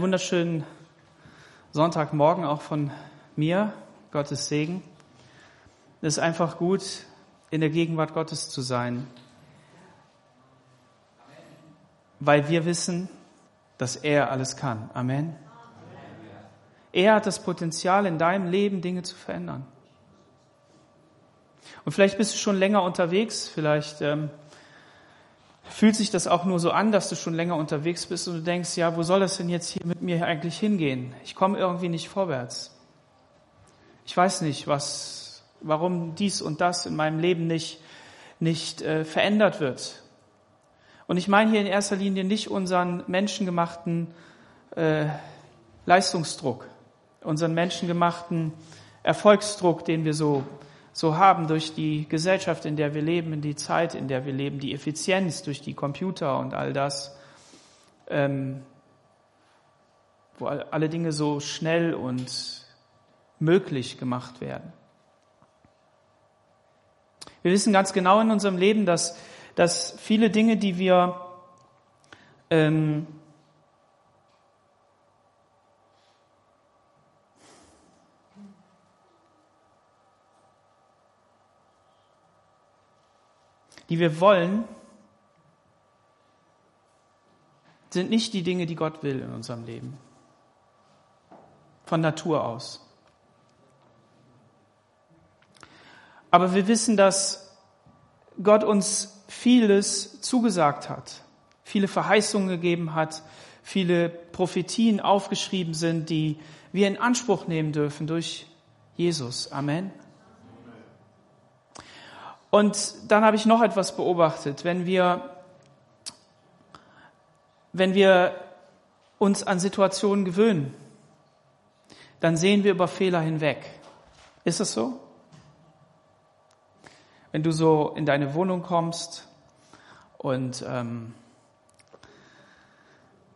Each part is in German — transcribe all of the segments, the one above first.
Wunderschönen Sonntagmorgen auch von mir. Gottes Segen. Es ist einfach gut, in der Gegenwart Gottes zu sein, weil wir wissen, dass er alles kann. Amen. Er hat das Potenzial, in deinem Leben Dinge zu verändern. Und vielleicht bist du schon länger unterwegs, vielleicht ähm, fühlt sich das auch nur so an, dass du schon länger unterwegs bist und du denkst, ja, wo soll das denn jetzt hier mit mir eigentlich hingehen? Ich komme irgendwie nicht vorwärts. Ich weiß nicht, was, warum dies und das in meinem Leben nicht, nicht äh, verändert wird. Und ich meine hier in erster Linie nicht unseren menschengemachten äh, Leistungsdruck, unseren menschengemachten Erfolgsdruck, den wir so so haben durch die Gesellschaft, in der wir leben, in die Zeit, in der wir leben, die Effizienz durch die Computer und all das, ähm, wo alle Dinge so schnell und möglich gemacht werden. Wir wissen ganz genau in unserem Leben, dass, dass viele Dinge, die wir ähm, die wir wollen, sind nicht die Dinge, die Gott will in unserem Leben. Von Natur aus. Aber wir wissen, dass Gott uns vieles zugesagt hat, viele Verheißungen gegeben hat, viele Prophetien aufgeschrieben sind, die wir in Anspruch nehmen dürfen durch Jesus. Amen. Und dann habe ich noch etwas beobachtet. Wenn wir, wenn wir uns an Situationen gewöhnen, dann sehen wir über Fehler hinweg. Ist es so? Wenn du so in deine Wohnung kommst und ähm,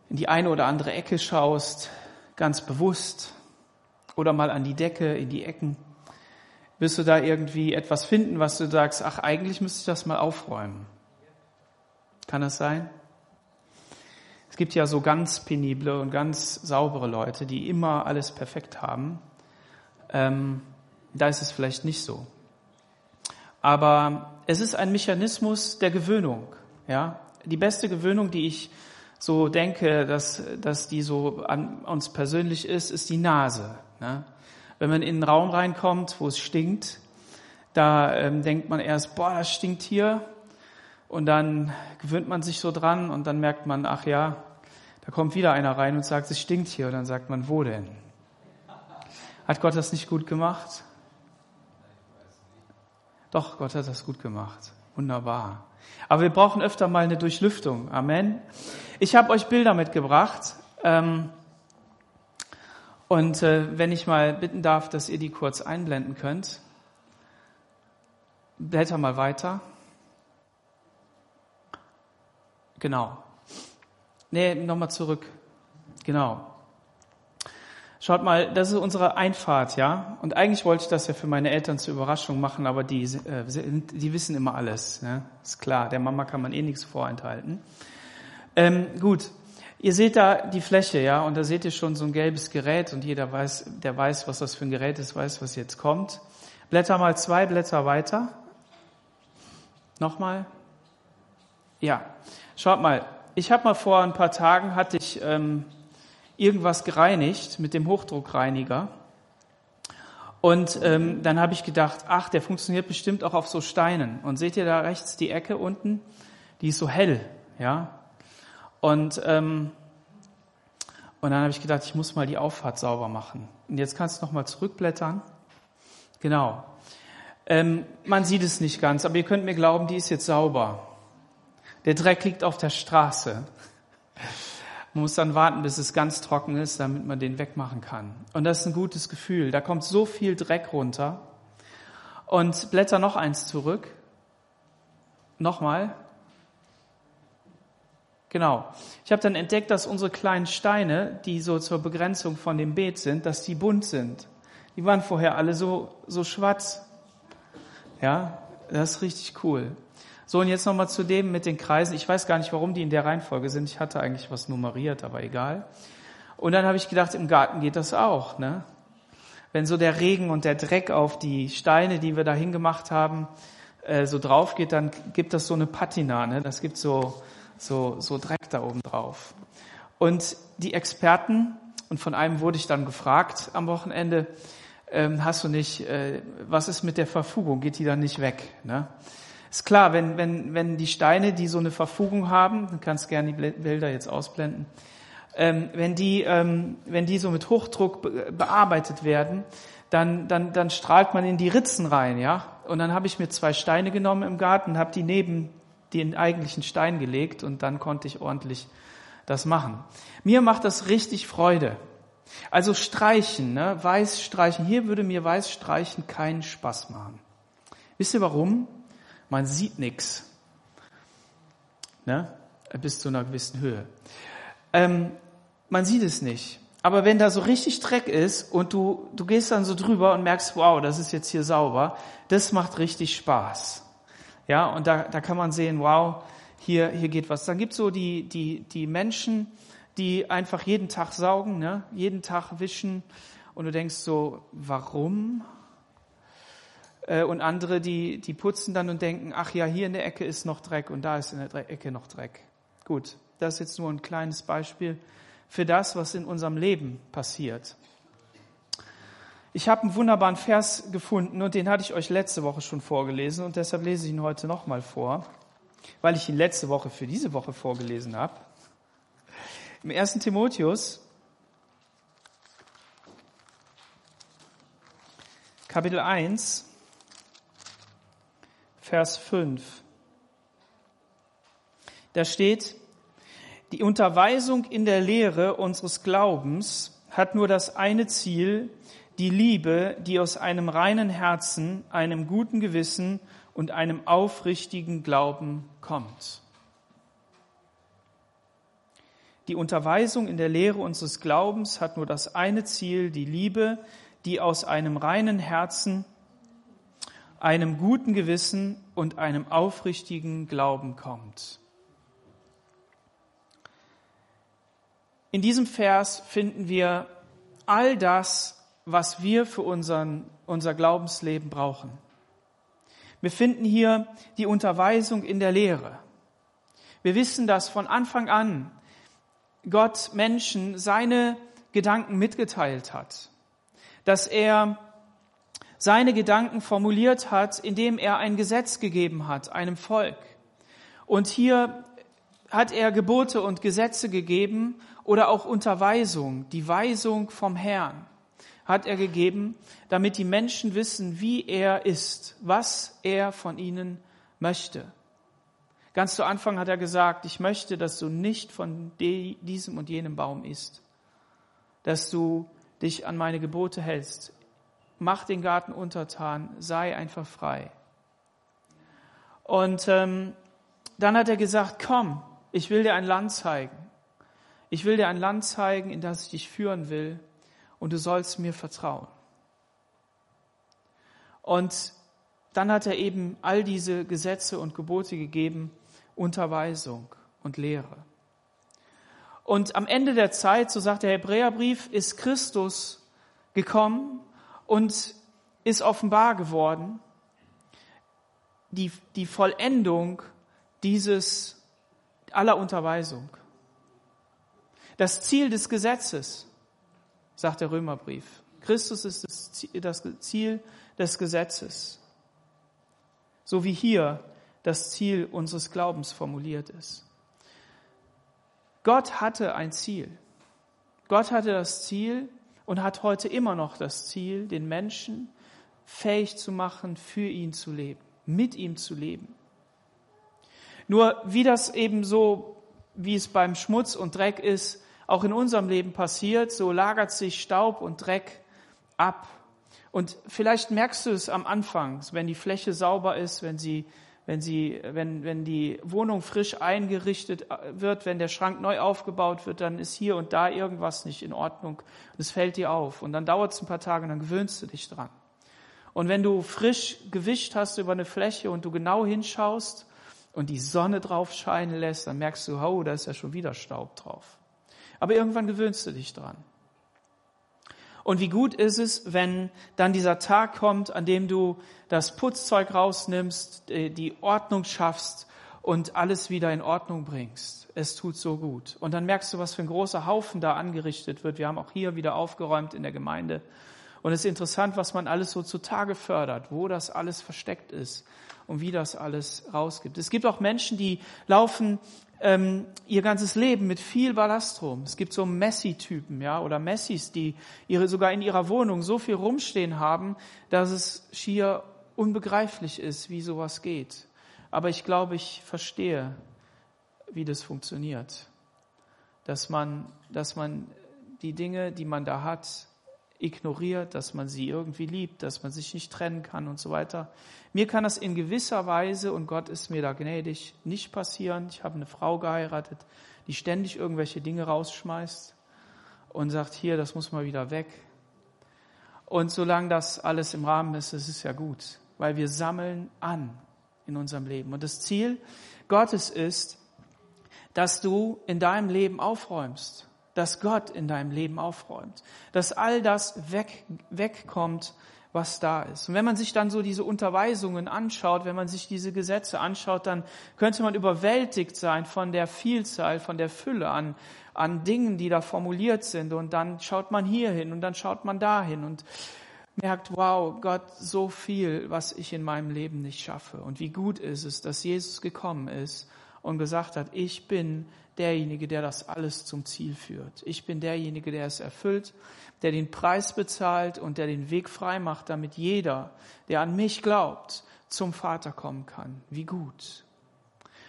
in die eine oder andere Ecke schaust, ganz bewusst, oder mal an die Decke, in die Ecken, wirst du da irgendwie etwas finden, was du sagst, ach, eigentlich müsste ich das mal aufräumen. Kann das sein? Es gibt ja so ganz penible und ganz saubere Leute, die immer alles perfekt haben. Ähm, da ist es vielleicht nicht so. Aber es ist ein Mechanismus der Gewöhnung. Ja, die beste Gewöhnung, die ich so denke, dass, dass die so an uns persönlich ist, ist die Nase. Ne? Wenn man in einen Raum reinkommt, wo es stinkt, da ähm, denkt man erst, boah, das stinkt hier. Und dann gewöhnt man sich so dran und dann merkt man, ach ja, da kommt wieder einer rein und sagt, es stinkt hier. Und dann sagt man, wo denn? Hat Gott das nicht gut gemacht? Doch, Gott hat das gut gemacht. Wunderbar. Aber wir brauchen öfter mal eine Durchlüftung. Amen. Ich habe euch Bilder mitgebracht. Ähm, und äh, wenn ich mal bitten darf, dass ihr die kurz einblenden könnt. Blätter mal weiter. Genau. Nee, nochmal zurück. Genau. Schaut mal, das ist unsere Einfahrt, ja. Und eigentlich wollte ich das ja für meine Eltern zur Überraschung machen, aber die, äh, die wissen immer alles. Ne? Ist klar, der Mama kann man eh nichts vorenthalten. Ähm, gut, Ihr seht da die Fläche, ja, und da seht ihr schon so ein gelbes Gerät und jeder weiß, der weiß, was das für ein Gerät ist, weiß, was jetzt kommt. Blätter mal zwei Blätter weiter. Nochmal. Ja, schaut mal. Ich habe mal vor ein paar Tagen hatte ich ähm, irgendwas gereinigt mit dem Hochdruckreiniger. Und ähm, dann habe ich gedacht, ach, der funktioniert bestimmt auch auf so Steinen. Und seht ihr da rechts die Ecke unten? Die ist so hell, ja. Und, ähm, und dann habe ich gedacht, ich muss mal die Auffahrt sauber machen. Und jetzt kannst du nochmal zurückblättern. Genau. Ähm, man sieht es nicht ganz, aber ihr könnt mir glauben, die ist jetzt sauber. Der Dreck liegt auf der Straße. Man muss dann warten, bis es ganz trocken ist, damit man den wegmachen kann. Und das ist ein gutes Gefühl. Da kommt so viel Dreck runter. Und blätter noch eins zurück. Nochmal. Genau. Ich habe dann entdeckt, dass unsere kleinen Steine, die so zur Begrenzung von dem Beet sind, dass die bunt sind. Die waren vorher alle so, so schwarz. Ja, das ist richtig cool. So, und jetzt nochmal zu dem mit den Kreisen. Ich weiß gar nicht, warum die in der Reihenfolge sind. Ich hatte eigentlich was nummeriert, aber egal. Und dann habe ich gedacht, im Garten geht das auch. Ne? Wenn so der Regen und der Dreck auf die Steine, die wir da hingemacht haben, äh, so drauf geht, dann gibt das so eine Patina. Ne? Das gibt so, so, so Dreck da oben drauf. Und die Experten, und von einem wurde ich dann gefragt am Wochenende, ähm, hast du nicht, äh, was ist mit der Verfugung? Geht die dann nicht weg? Ne? Ist klar, wenn, wenn, wenn die Steine, die so eine Verfugung haben, du kannst gerne die Bilder jetzt ausblenden, ähm, wenn, die, ähm, wenn die so mit Hochdruck be bearbeitet werden, dann, dann, dann strahlt man in die Ritzen rein, ja. Und dann habe ich mir zwei Steine genommen im Garten, habe die neben den eigentlichen Stein gelegt und dann konnte ich ordentlich das machen. Mir macht das richtig Freude. Also streichen, ne? weiß streichen. Hier würde mir weiß streichen keinen Spaß machen. Wisst ihr warum? Man sieht nichts. Ne? Bis zu einer gewissen Höhe. Ähm, man sieht es nicht. Aber wenn da so richtig Dreck ist und du, du gehst dann so drüber und merkst, wow, das ist jetzt hier sauber, das macht richtig Spaß. Ja, und da, da kann man sehen, wow, hier, hier geht was. Dann gibt so die, die, die Menschen, die einfach jeden Tag saugen, ne? jeden Tag wischen und du denkst so, warum? Äh, und andere, die, die putzen dann und denken, ach ja, hier in der Ecke ist noch Dreck und da ist in der Ecke noch Dreck. Gut, das ist jetzt nur ein kleines Beispiel für das, was in unserem Leben passiert. Ich habe einen wunderbaren Vers gefunden und den hatte ich euch letzte Woche schon vorgelesen und deshalb lese ich ihn heute nochmal vor, weil ich ihn letzte Woche für diese Woche vorgelesen habe. Im 1. Timotheus, Kapitel 1, Vers 5. Da steht, die Unterweisung in der Lehre unseres Glaubens hat nur das eine Ziel, die Liebe, die aus einem reinen Herzen, einem guten Gewissen und einem aufrichtigen Glauben kommt. Die Unterweisung in der Lehre unseres Glaubens hat nur das eine Ziel, die Liebe, die aus einem reinen Herzen, einem guten Gewissen und einem aufrichtigen Glauben kommt. In diesem Vers finden wir all das, was wir für unseren, unser Glaubensleben brauchen. Wir finden hier die Unterweisung in der Lehre. Wir wissen, dass von Anfang an Gott Menschen seine Gedanken mitgeteilt hat, dass er seine Gedanken formuliert hat, indem er ein Gesetz gegeben hat, einem Volk. Und hier hat er Gebote und Gesetze gegeben oder auch Unterweisung, die Weisung vom Herrn hat er gegeben, damit die Menschen wissen, wie er ist, was er von ihnen möchte. Ganz zu Anfang hat er gesagt, ich möchte, dass du nicht von diesem und jenem Baum isst, dass du dich an meine Gebote hältst. Mach den Garten untertan, sei einfach frei. Und ähm, dann hat er gesagt, komm, ich will dir ein Land zeigen. Ich will dir ein Land zeigen, in das ich dich führen will, und du sollst mir vertrauen. Und dann hat er eben all diese Gesetze und Gebote gegeben, Unterweisung und Lehre. Und am Ende der Zeit, so sagt der Hebräerbrief, ist Christus gekommen und ist offenbar geworden, die, die Vollendung dieses aller Unterweisung. Das Ziel des Gesetzes, sagt der Römerbrief. Christus ist das Ziel des Gesetzes. So wie hier das Ziel unseres Glaubens formuliert ist. Gott hatte ein Ziel. Gott hatte das Ziel und hat heute immer noch das Ziel, den Menschen fähig zu machen, für ihn zu leben, mit ihm zu leben. Nur wie das eben so, wie es beim Schmutz und Dreck ist, auch in unserem Leben passiert, so lagert sich Staub und Dreck ab. Und vielleicht merkst du es am Anfang, wenn die Fläche sauber ist, wenn sie wenn sie, wenn, wenn die Wohnung frisch eingerichtet wird, wenn der Schrank neu aufgebaut wird, dann ist hier und da irgendwas nicht in Ordnung. Es fällt dir auf. Und dann dauert es ein paar Tage und dann gewöhnst du dich dran. Und wenn du frisch gewischt hast über eine Fläche und du genau hinschaust und die Sonne drauf scheinen lässt, dann merkst du, oh, da ist ja schon wieder Staub drauf. Aber irgendwann gewöhnst du dich dran. Und wie gut ist es, wenn dann dieser Tag kommt, an dem du das Putzzeug rausnimmst, die Ordnung schaffst und alles wieder in Ordnung bringst. Es tut so gut. Und dann merkst du, was für ein großer Haufen da angerichtet wird. Wir haben auch hier wieder aufgeräumt in der Gemeinde. Und es ist interessant, was man alles so zutage fördert, wo das alles versteckt ist und wie das alles rausgibt. Es gibt auch Menschen, die laufen ähm, ihr ganzes Leben mit viel Ballast rum. Es gibt so Messi-Typen, ja, oder Messis, die ihre, sogar in ihrer Wohnung so viel rumstehen haben, dass es schier unbegreiflich ist, wie sowas geht. Aber ich glaube, ich verstehe, wie das funktioniert. Dass man, dass man die Dinge, die man da hat, ignoriert, dass man sie irgendwie liebt, dass man sich nicht trennen kann und so weiter. Mir kann das in gewisser Weise, und Gott ist mir da gnädig, nicht passieren. Ich habe eine Frau geheiratet, die ständig irgendwelche Dinge rausschmeißt und sagt, hier, das muss mal wieder weg. Und solange das alles im Rahmen ist, das ist ja gut, weil wir sammeln an in unserem Leben. Und das Ziel Gottes ist, dass du in deinem Leben aufräumst, dass Gott in deinem Leben aufräumt, dass all das weg, wegkommt, was da ist. Und wenn man sich dann so diese Unterweisungen anschaut, wenn man sich diese Gesetze anschaut, dann könnte man überwältigt sein von der Vielzahl, von der Fülle an, an Dingen, die da formuliert sind. Und dann schaut man hier hin und dann schaut man dahin und merkt, wow, Gott, so viel, was ich in meinem Leben nicht schaffe. Und wie gut ist es, dass Jesus gekommen ist und gesagt hat, ich bin derjenige, der das alles zum Ziel führt. Ich bin derjenige, der es erfüllt, der den Preis bezahlt und der den Weg frei macht, damit jeder, der an mich glaubt, zum Vater kommen kann. Wie gut.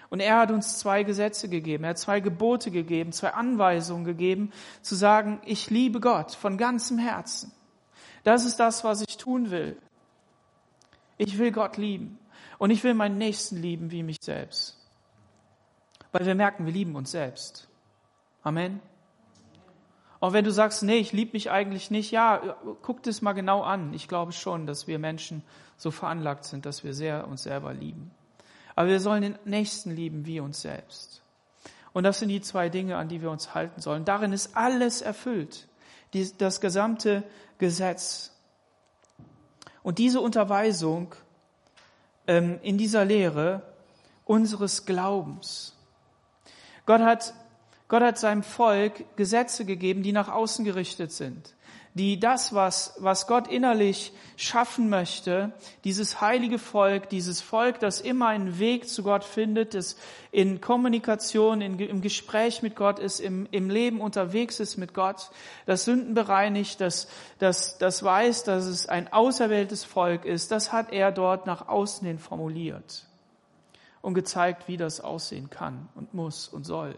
Und er hat uns zwei Gesetze gegeben, er hat zwei Gebote gegeben, zwei Anweisungen gegeben, zu sagen, ich liebe Gott von ganzem Herzen. Das ist das, was ich tun will. Ich will Gott lieben und ich will meinen Nächsten lieben wie mich selbst. Weil wir merken, wir lieben uns selbst. Amen. Und wenn du sagst, nee, ich liebe mich eigentlich nicht, ja, guck das mal genau an. Ich glaube schon, dass wir Menschen so veranlagt sind, dass wir sehr uns selber lieben. Aber wir sollen den Nächsten lieben wie uns selbst. Und das sind die zwei Dinge, an die wir uns halten sollen. Darin ist alles erfüllt. das gesamte Gesetz. Und diese Unterweisung ähm, in dieser Lehre unseres Glaubens, Gott hat, Gott hat seinem Volk Gesetze gegeben, die nach außen gerichtet sind, die das, was, was Gott innerlich schaffen möchte, dieses heilige Volk, dieses Volk, das immer einen Weg zu Gott findet, das in Kommunikation, in, im Gespräch mit Gott ist, im, im Leben unterwegs ist mit Gott, das Sünden bereinigt, das, das, das weiß, dass es ein auserwähltes Volk ist, das hat er dort nach außen hin formuliert und gezeigt, wie das aussehen kann und muss und soll.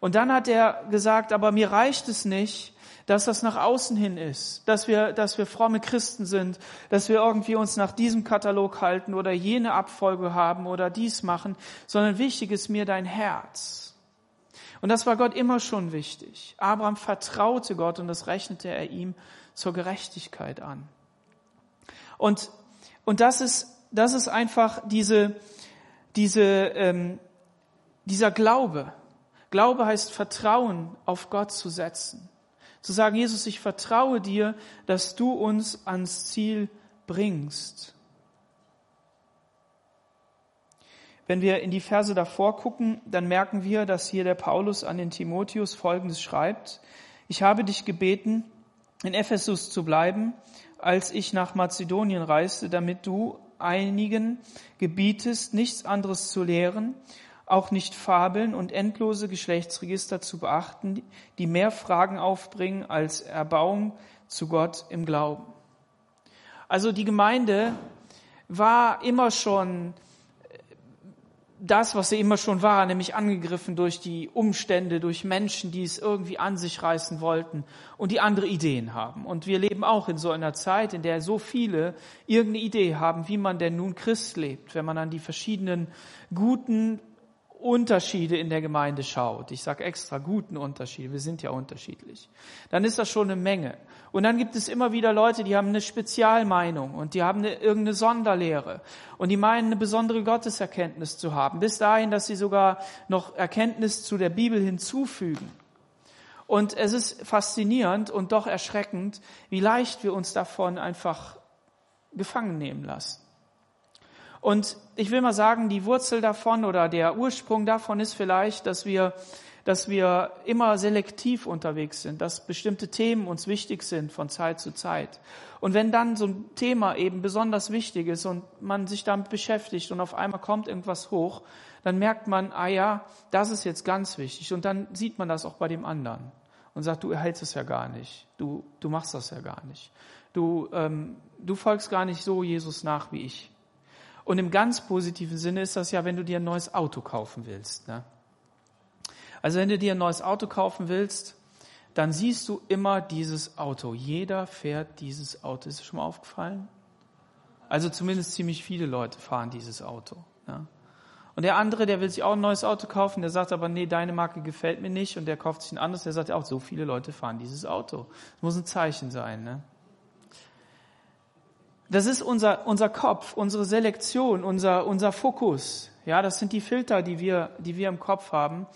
Und dann hat er gesagt, aber mir reicht es nicht, dass das nach außen hin ist, dass wir, dass wir fromme Christen sind, dass wir irgendwie uns nach diesem Katalog halten oder jene Abfolge haben oder dies machen, sondern wichtig ist mir dein Herz. Und das war Gott immer schon wichtig. Abraham vertraute Gott und das rechnete er ihm zur Gerechtigkeit an. Und, und das ist, das ist einfach diese, diese, ähm, dieser Glaube. Glaube heißt Vertrauen auf Gott zu setzen. Zu sagen, Jesus, ich vertraue dir, dass du uns ans Ziel bringst. Wenn wir in die Verse davor gucken, dann merken wir, dass hier der Paulus an den Timotheus Folgendes schreibt. Ich habe dich gebeten, in Ephesus zu bleiben, als ich nach Mazedonien reiste, damit du einigen gebietest, nichts anderes zu lehren, auch nicht Fabeln und endlose Geschlechtsregister zu beachten, die mehr Fragen aufbringen als Erbauung zu Gott im Glauben. Also die Gemeinde war immer schon das, was sie immer schon war, nämlich angegriffen durch die Umstände, durch Menschen, die es irgendwie an sich reißen wollten und die andere Ideen haben. Und wir leben auch in so einer Zeit, in der so viele irgendeine Idee haben, wie man denn nun Christ lebt, wenn man an die verschiedenen guten Unterschiede in der Gemeinde schaut, ich sage extra guten Unterschiede, wir sind ja unterschiedlich, dann ist das schon eine Menge. Und dann gibt es immer wieder Leute, die haben eine Spezialmeinung und die haben eine, irgendeine Sonderlehre und die meinen, eine besondere Gotteserkenntnis zu haben, bis dahin, dass sie sogar noch Erkenntnis zu der Bibel hinzufügen. Und es ist faszinierend und doch erschreckend, wie leicht wir uns davon einfach gefangen nehmen lassen. Und ich will mal sagen, die Wurzel davon oder der Ursprung davon ist vielleicht, dass wir, dass wir immer selektiv unterwegs sind, dass bestimmte Themen uns wichtig sind von Zeit zu Zeit. Und wenn dann so ein Thema eben besonders wichtig ist und man sich damit beschäftigt und auf einmal kommt irgendwas hoch, dann merkt man, ah ja, das ist jetzt ganz wichtig. Und dann sieht man das auch bei dem anderen und sagt, du erhältst es ja gar nicht, du, du machst das ja gar nicht. Du, ähm, du folgst gar nicht so Jesus nach wie ich. Und im ganz positiven Sinne ist das ja, wenn du dir ein neues Auto kaufen willst. Ne? Also wenn du dir ein neues Auto kaufen willst, dann siehst du immer dieses Auto. Jeder fährt dieses Auto. Ist es schon mal aufgefallen? Also zumindest ziemlich viele Leute fahren dieses Auto. Ja? Und der andere, der will sich auch ein neues Auto kaufen, der sagt aber, nee, deine Marke gefällt mir nicht und der kauft sich ein anderes, der sagt auch, so viele Leute fahren dieses Auto. Das muss ein Zeichen sein. Ne? Das ist unser, unser Kopf, unsere Selektion, unser, unser Fokus. Ja, das sind die Filter, die wir, die wir im Kopf haben,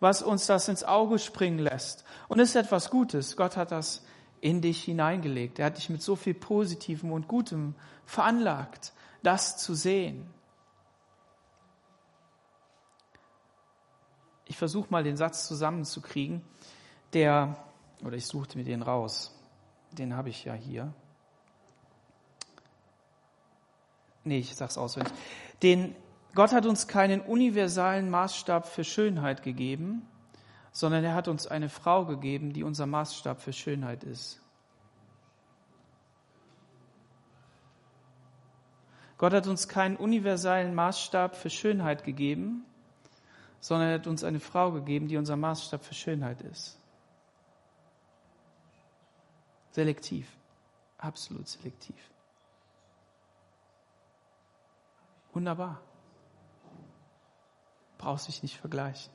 was uns das ins Auge springen lässt. Und es ist etwas Gutes. Gott hat das in dich hineingelegt. Er hat dich mit so viel Positivem und Gutem veranlagt, das zu sehen. Ich versuche mal den Satz zusammenzukriegen, der, oder ich suchte mir den raus. Den habe ich ja hier. Nee, ich sag's auswendig. Den, Gott hat uns keinen universalen Maßstab für Schönheit gegeben, sondern er hat uns eine Frau gegeben, die unser Maßstab für Schönheit ist. Gott hat uns keinen universalen Maßstab für Schönheit gegeben, sondern er hat uns eine Frau gegeben, die unser Maßstab für Schönheit ist. Selektiv, absolut selektiv. Wunderbar. Brauchst dich nicht vergleichen.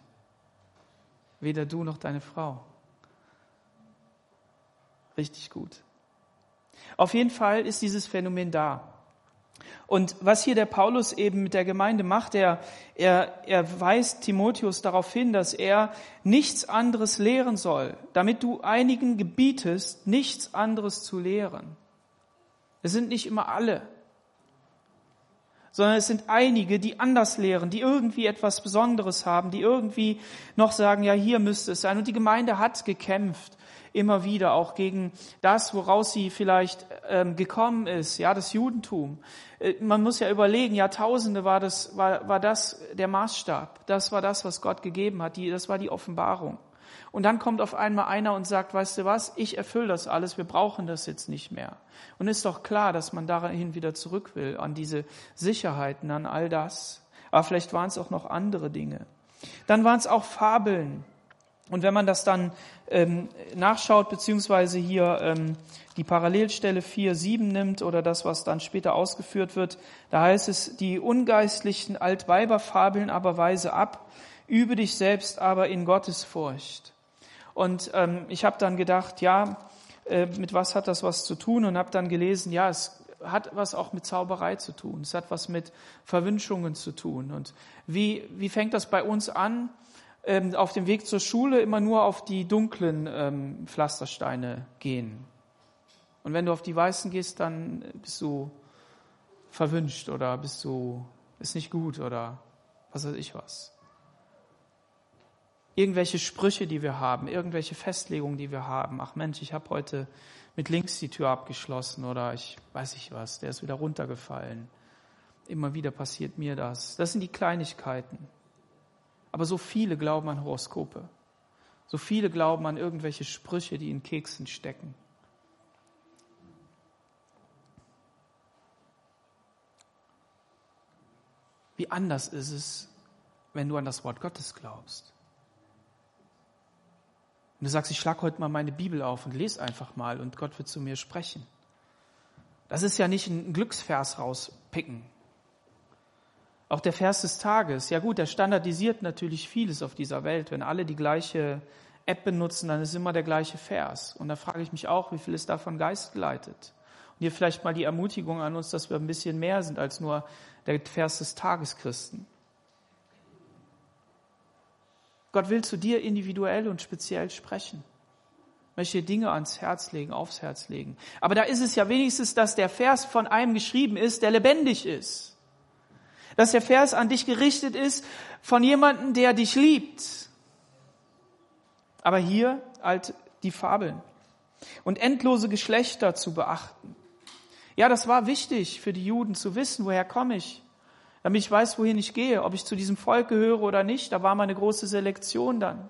Weder du noch deine Frau. Richtig gut. Auf jeden Fall ist dieses Phänomen da. Und was hier der Paulus eben mit der Gemeinde macht, er, er, er weist Timotheus darauf hin, dass er nichts anderes lehren soll, damit du einigen gebietest, nichts anderes zu lehren. Es sind nicht immer alle sondern es sind einige, die anders lehren, die irgendwie etwas Besonderes haben, die irgendwie noch sagen, ja, hier müsste es sein. Und die Gemeinde hat gekämpft, immer wieder, auch gegen das, woraus sie vielleicht ähm, gekommen ist, ja, das Judentum. Äh, man muss ja überlegen, Jahrtausende war das, war, war das der Maßstab. Das war das, was Gott gegeben hat. Die, das war die Offenbarung. Und dann kommt auf einmal einer und sagt, weißt du was, ich erfülle das alles, wir brauchen das jetzt nicht mehr. Und ist doch klar, dass man dahin wieder zurück will, an diese Sicherheiten, an all das. Aber vielleicht waren es auch noch andere Dinge. Dann waren es auch Fabeln. Und wenn man das dann ähm, nachschaut, beziehungsweise hier ähm, die Parallelstelle 4, 7 nimmt oder das, was dann später ausgeführt wird, da heißt es, die ungeistlichen Altweiberfabeln aber weise ab, übe dich selbst aber in Gottes Furcht. Und ähm, ich habe dann gedacht, ja, äh, mit was hat das was zu tun? Und habe dann gelesen, ja, es hat was auch mit Zauberei zu tun. Es hat was mit Verwünschungen zu tun. Und wie, wie fängt das bei uns an? Ähm, auf dem Weg zur Schule immer nur auf die dunklen ähm, Pflastersteine gehen. Und wenn du auf die weißen gehst, dann bist du verwünscht oder bist du, ist nicht gut oder was weiß ich was irgendwelche Sprüche, die wir haben, irgendwelche Festlegungen, die wir haben. Ach Mensch, ich habe heute mit links die Tür abgeschlossen oder ich weiß nicht was, der ist wieder runtergefallen. Immer wieder passiert mir das. Das sind die Kleinigkeiten. Aber so viele glauben an Horoskope. So viele glauben an irgendwelche Sprüche, die in Keksen stecken. Wie anders ist es, wenn du an das Wort Gottes glaubst? Und du sagst, ich schlag heute mal meine Bibel auf und lese einfach mal und Gott wird zu mir sprechen. Das ist ja nicht ein Glücksvers rauspicken. Auch der Vers des Tages, ja gut, der standardisiert natürlich vieles auf dieser Welt. Wenn alle die gleiche App benutzen, dann ist immer der gleiche Vers. Und da frage ich mich auch, wie viel ist davon geistgeleitet? Und hier vielleicht mal die Ermutigung an uns, dass wir ein bisschen mehr sind als nur der Vers des Tages Christen. Gott will zu dir individuell und speziell sprechen. möchte Dinge ans Herz legen, aufs Herz legen. Aber da ist es ja wenigstens, dass der Vers von einem geschrieben ist, der lebendig ist. Dass der Vers an dich gerichtet ist von jemandem, der dich liebt. Aber hier halt die Fabeln. Und endlose Geschlechter zu beachten. Ja, das war wichtig für die Juden zu wissen, woher komme ich, damit ich weiß, wohin ich gehe, ob ich zu diesem Volk gehöre oder nicht. Da war mal eine große Selektion dann.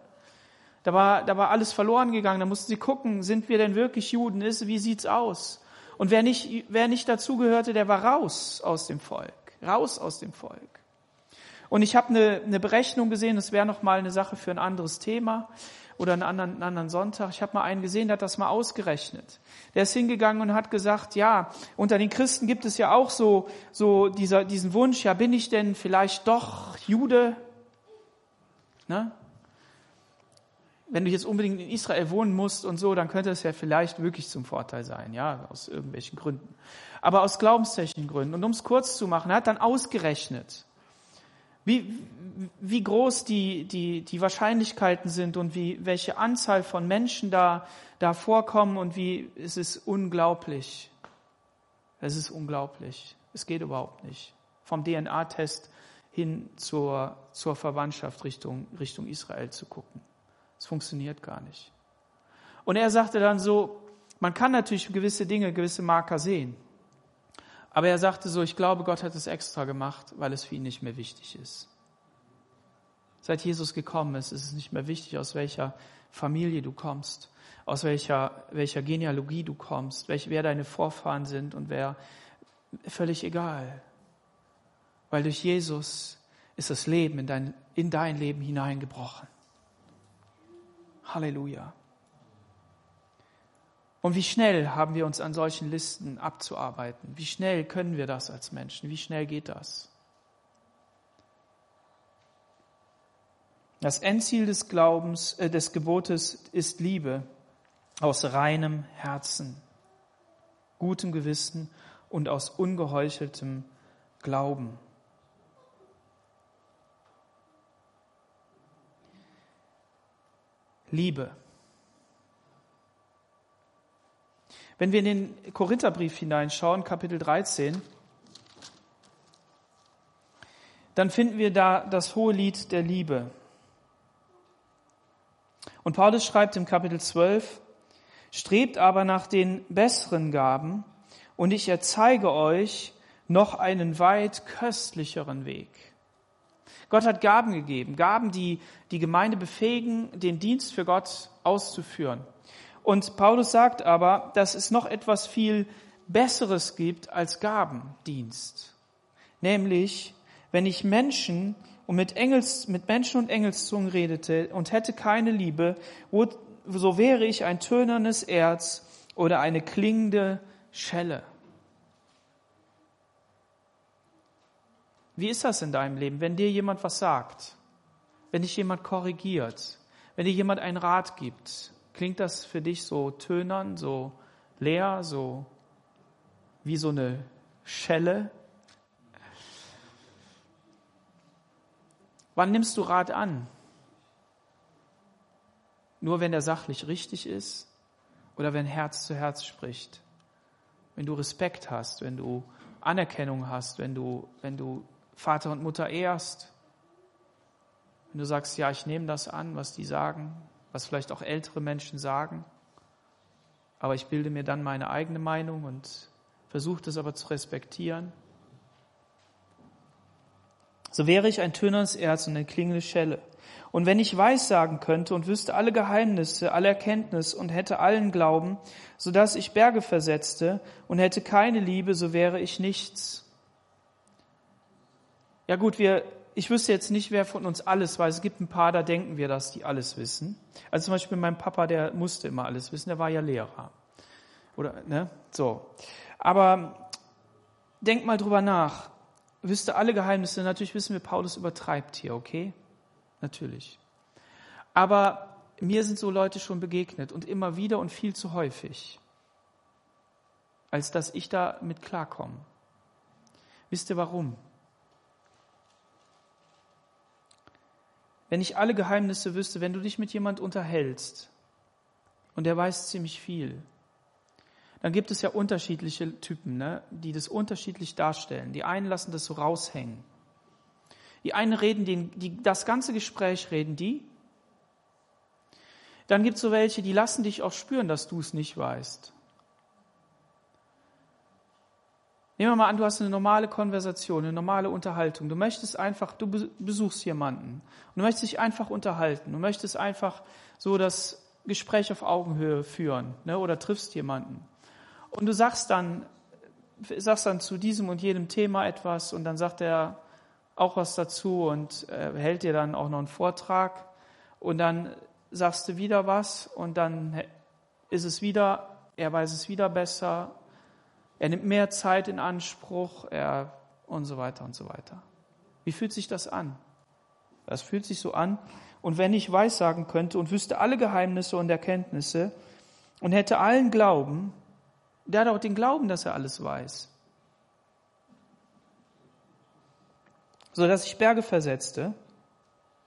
Da war, da war alles verloren gegangen. Da mussten sie gucken, sind wir denn wirklich Juden? Ist, wie sieht's aus? Und wer nicht, wer nicht dazugehörte, der war raus aus dem Volk. Raus aus dem Volk. Und ich habe eine, eine Berechnung gesehen, das wäre noch mal eine Sache für ein anderes Thema oder einen anderen, einen anderen Sonntag. Ich habe mal einen gesehen, der hat das mal ausgerechnet. Der ist hingegangen und hat gesagt, ja, unter den Christen gibt es ja auch so, so dieser, diesen Wunsch, ja, bin ich denn vielleicht doch Jude? Ne? Wenn du jetzt unbedingt in Israel wohnen musst und so, dann könnte es ja vielleicht wirklich zum Vorteil sein, ja, aus irgendwelchen Gründen. Aber aus glaubenstechnischen Gründen. Und um es kurz zu machen, er hat dann ausgerechnet, wie, wie groß die, die, die Wahrscheinlichkeiten sind und wie, welche Anzahl von Menschen da, da vorkommen und wie, es ist unglaublich. Es ist unglaublich. Es geht überhaupt nicht. Vom DNA-Test hin zur, zur Verwandtschaft Richtung, Richtung Israel zu gucken. Es funktioniert gar nicht. Und er sagte dann so, man kann natürlich gewisse Dinge, gewisse Marker sehen. Aber er sagte so, ich glaube, Gott hat es extra gemacht, weil es für ihn nicht mehr wichtig ist. Seit Jesus gekommen ist, ist es nicht mehr wichtig, aus welcher Familie du kommst, aus welcher, welcher Genealogie du kommst, welch, wer deine Vorfahren sind und wer, völlig egal. Weil durch Jesus ist das Leben in dein, in dein Leben hineingebrochen. Halleluja. Und wie schnell haben wir uns an solchen Listen abzuarbeiten? Wie schnell können wir das als Menschen? Wie schnell geht das? Das Endziel des Glaubens, äh, des Gebotes ist Liebe aus reinem Herzen, gutem Gewissen und aus ungeheucheltem Glauben. Liebe. Wenn wir in den Korintherbrief hineinschauen, Kapitel 13, dann finden wir da das hohe Lied der Liebe. Und Paulus schreibt im Kapitel 12, strebt aber nach den besseren Gaben und ich erzeige euch noch einen weit köstlicheren Weg. Gott hat Gaben gegeben, Gaben, die die Gemeinde befähigen, den Dienst für Gott auszuführen. Und Paulus sagt aber, dass es noch etwas viel Besseres gibt als Gabendienst. Nämlich, wenn ich Menschen und mit, Engels, mit Menschen und Engelszungen redete und hätte keine Liebe, so wäre ich ein tönernes Erz oder eine klingende Schelle. Wie ist das in deinem Leben, wenn dir jemand was sagt, wenn dich jemand korrigiert, wenn dir jemand einen Rat gibt? Klingt das für dich so tönern, so leer, so wie so eine Schelle? Wann nimmst du Rat an? Nur wenn er sachlich richtig ist oder wenn Herz zu Herz spricht? Wenn du Respekt hast, wenn du Anerkennung hast, wenn du, wenn du Vater und Mutter ehrst, wenn du sagst, ja, ich nehme das an, was die sagen, was vielleicht auch ältere Menschen sagen, aber ich bilde mir dann meine eigene Meinung und versuche das aber zu respektieren. So wäre ich ein tönernes Erz und eine klingende Schelle. Und wenn ich Weissagen könnte und wüsste alle Geheimnisse, alle Erkenntnis und hätte allen Glauben, so dass ich Berge versetzte und hätte keine Liebe, so wäre ich nichts. Ja gut, wir ich wüsste jetzt nicht, wer von uns alles weiß. Es gibt ein paar, da denken wir, dass die alles wissen. Also zum Beispiel mein Papa, der musste immer alles wissen, der war ja Lehrer. Oder, ne? So. Aber denk mal drüber nach. Wüsste alle Geheimnisse. Natürlich wissen wir, Paulus übertreibt hier, okay? Natürlich. Aber mir sind so Leute schon begegnet und immer wieder und viel zu häufig, als dass ich da mit klarkomme. Wisst ihr warum? Wenn ich alle Geheimnisse wüsste, wenn du dich mit jemand unterhältst und der weiß ziemlich viel. Dann gibt es ja unterschiedliche Typen, ne, die das unterschiedlich darstellen. Die einen lassen das so raushängen. Die einen reden, den, die, das ganze Gespräch reden die. Dann gibt es so welche, die lassen dich auch spüren, dass du es nicht weißt. Nehmen wir mal an, du hast eine normale Konversation, eine normale Unterhaltung. Du möchtest einfach, du besuchst jemanden und du möchtest dich einfach unterhalten. Du möchtest einfach so das Gespräch auf Augenhöhe führen ne, oder triffst jemanden. Und du sagst dann, sagst dann zu diesem und jedem Thema etwas und dann sagt er auch was dazu und äh, hält dir dann auch noch einen Vortrag und dann sagst du wieder was und dann ist es wieder, er weiß es wieder besser er nimmt mehr Zeit in Anspruch, er und so weiter und so weiter. Wie fühlt sich das an? Das fühlt sich so an. Und wenn ich weissagen könnte und wüsste alle Geheimnisse und Erkenntnisse und hätte allen Glauben, der hat auch den Glauben, dass er alles weiß. So dass ich Berge versetzte.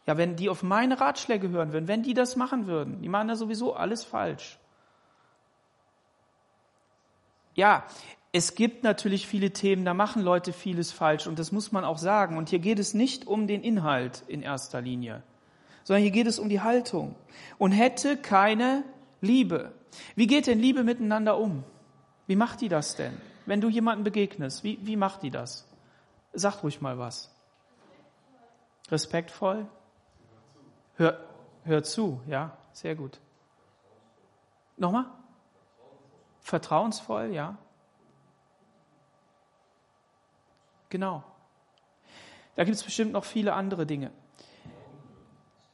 Ja, wenn die auf meine Ratschläge hören würden, wenn die das machen würden, die machen ja sowieso alles falsch. Ja, es gibt natürlich viele Themen, da machen Leute vieles falsch und das muss man auch sagen. Und hier geht es nicht um den Inhalt in erster Linie, sondern hier geht es um die Haltung. Und hätte keine Liebe. Wie geht denn Liebe miteinander um? Wie macht die das denn? Wenn du jemanden begegnest, wie, wie macht die das? Sag ruhig mal was. Respektvoll? Hör, hör zu, ja, sehr gut. Nochmal? Vertrauensvoll, ja. Genau. Da gibt es bestimmt noch viele andere Dinge.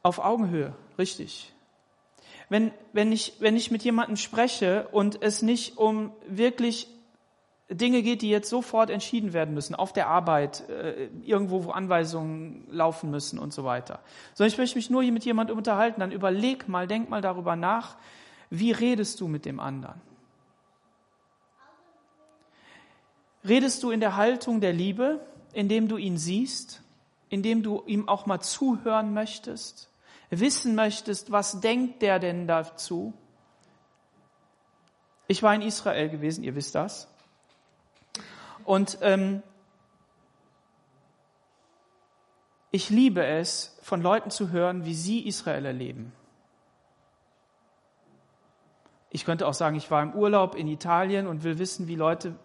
Auf Augenhöhe, richtig. Wenn, wenn, ich, wenn ich mit jemandem spreche und es nicht um wirklich Dinge geht, die jetzt sofort entschieden werden müssen, auf der Arbeit, äh, irgendwo, wo Anweisungen laufen müssen und so weiter. Sondern ich möchte mich nur mit jemandem unterhalten, dann überleg mal, denk mal darüber nach, wie redest du mit dem anderen? Redest du in der Haltung der Liebe, indem du ihn siehst, indem du ihm auch mal zuhören möchtest, wissen möchtest, was denkt der denn dazu? Ich war in Israel gewesen, ihr wisst das. Und ähm, ich liebe es, von Leuten zu hören, wie sie Israel erleben. Ich könnte auch sagen, ich war im Urlaub in Italien und will wissen, wie Leute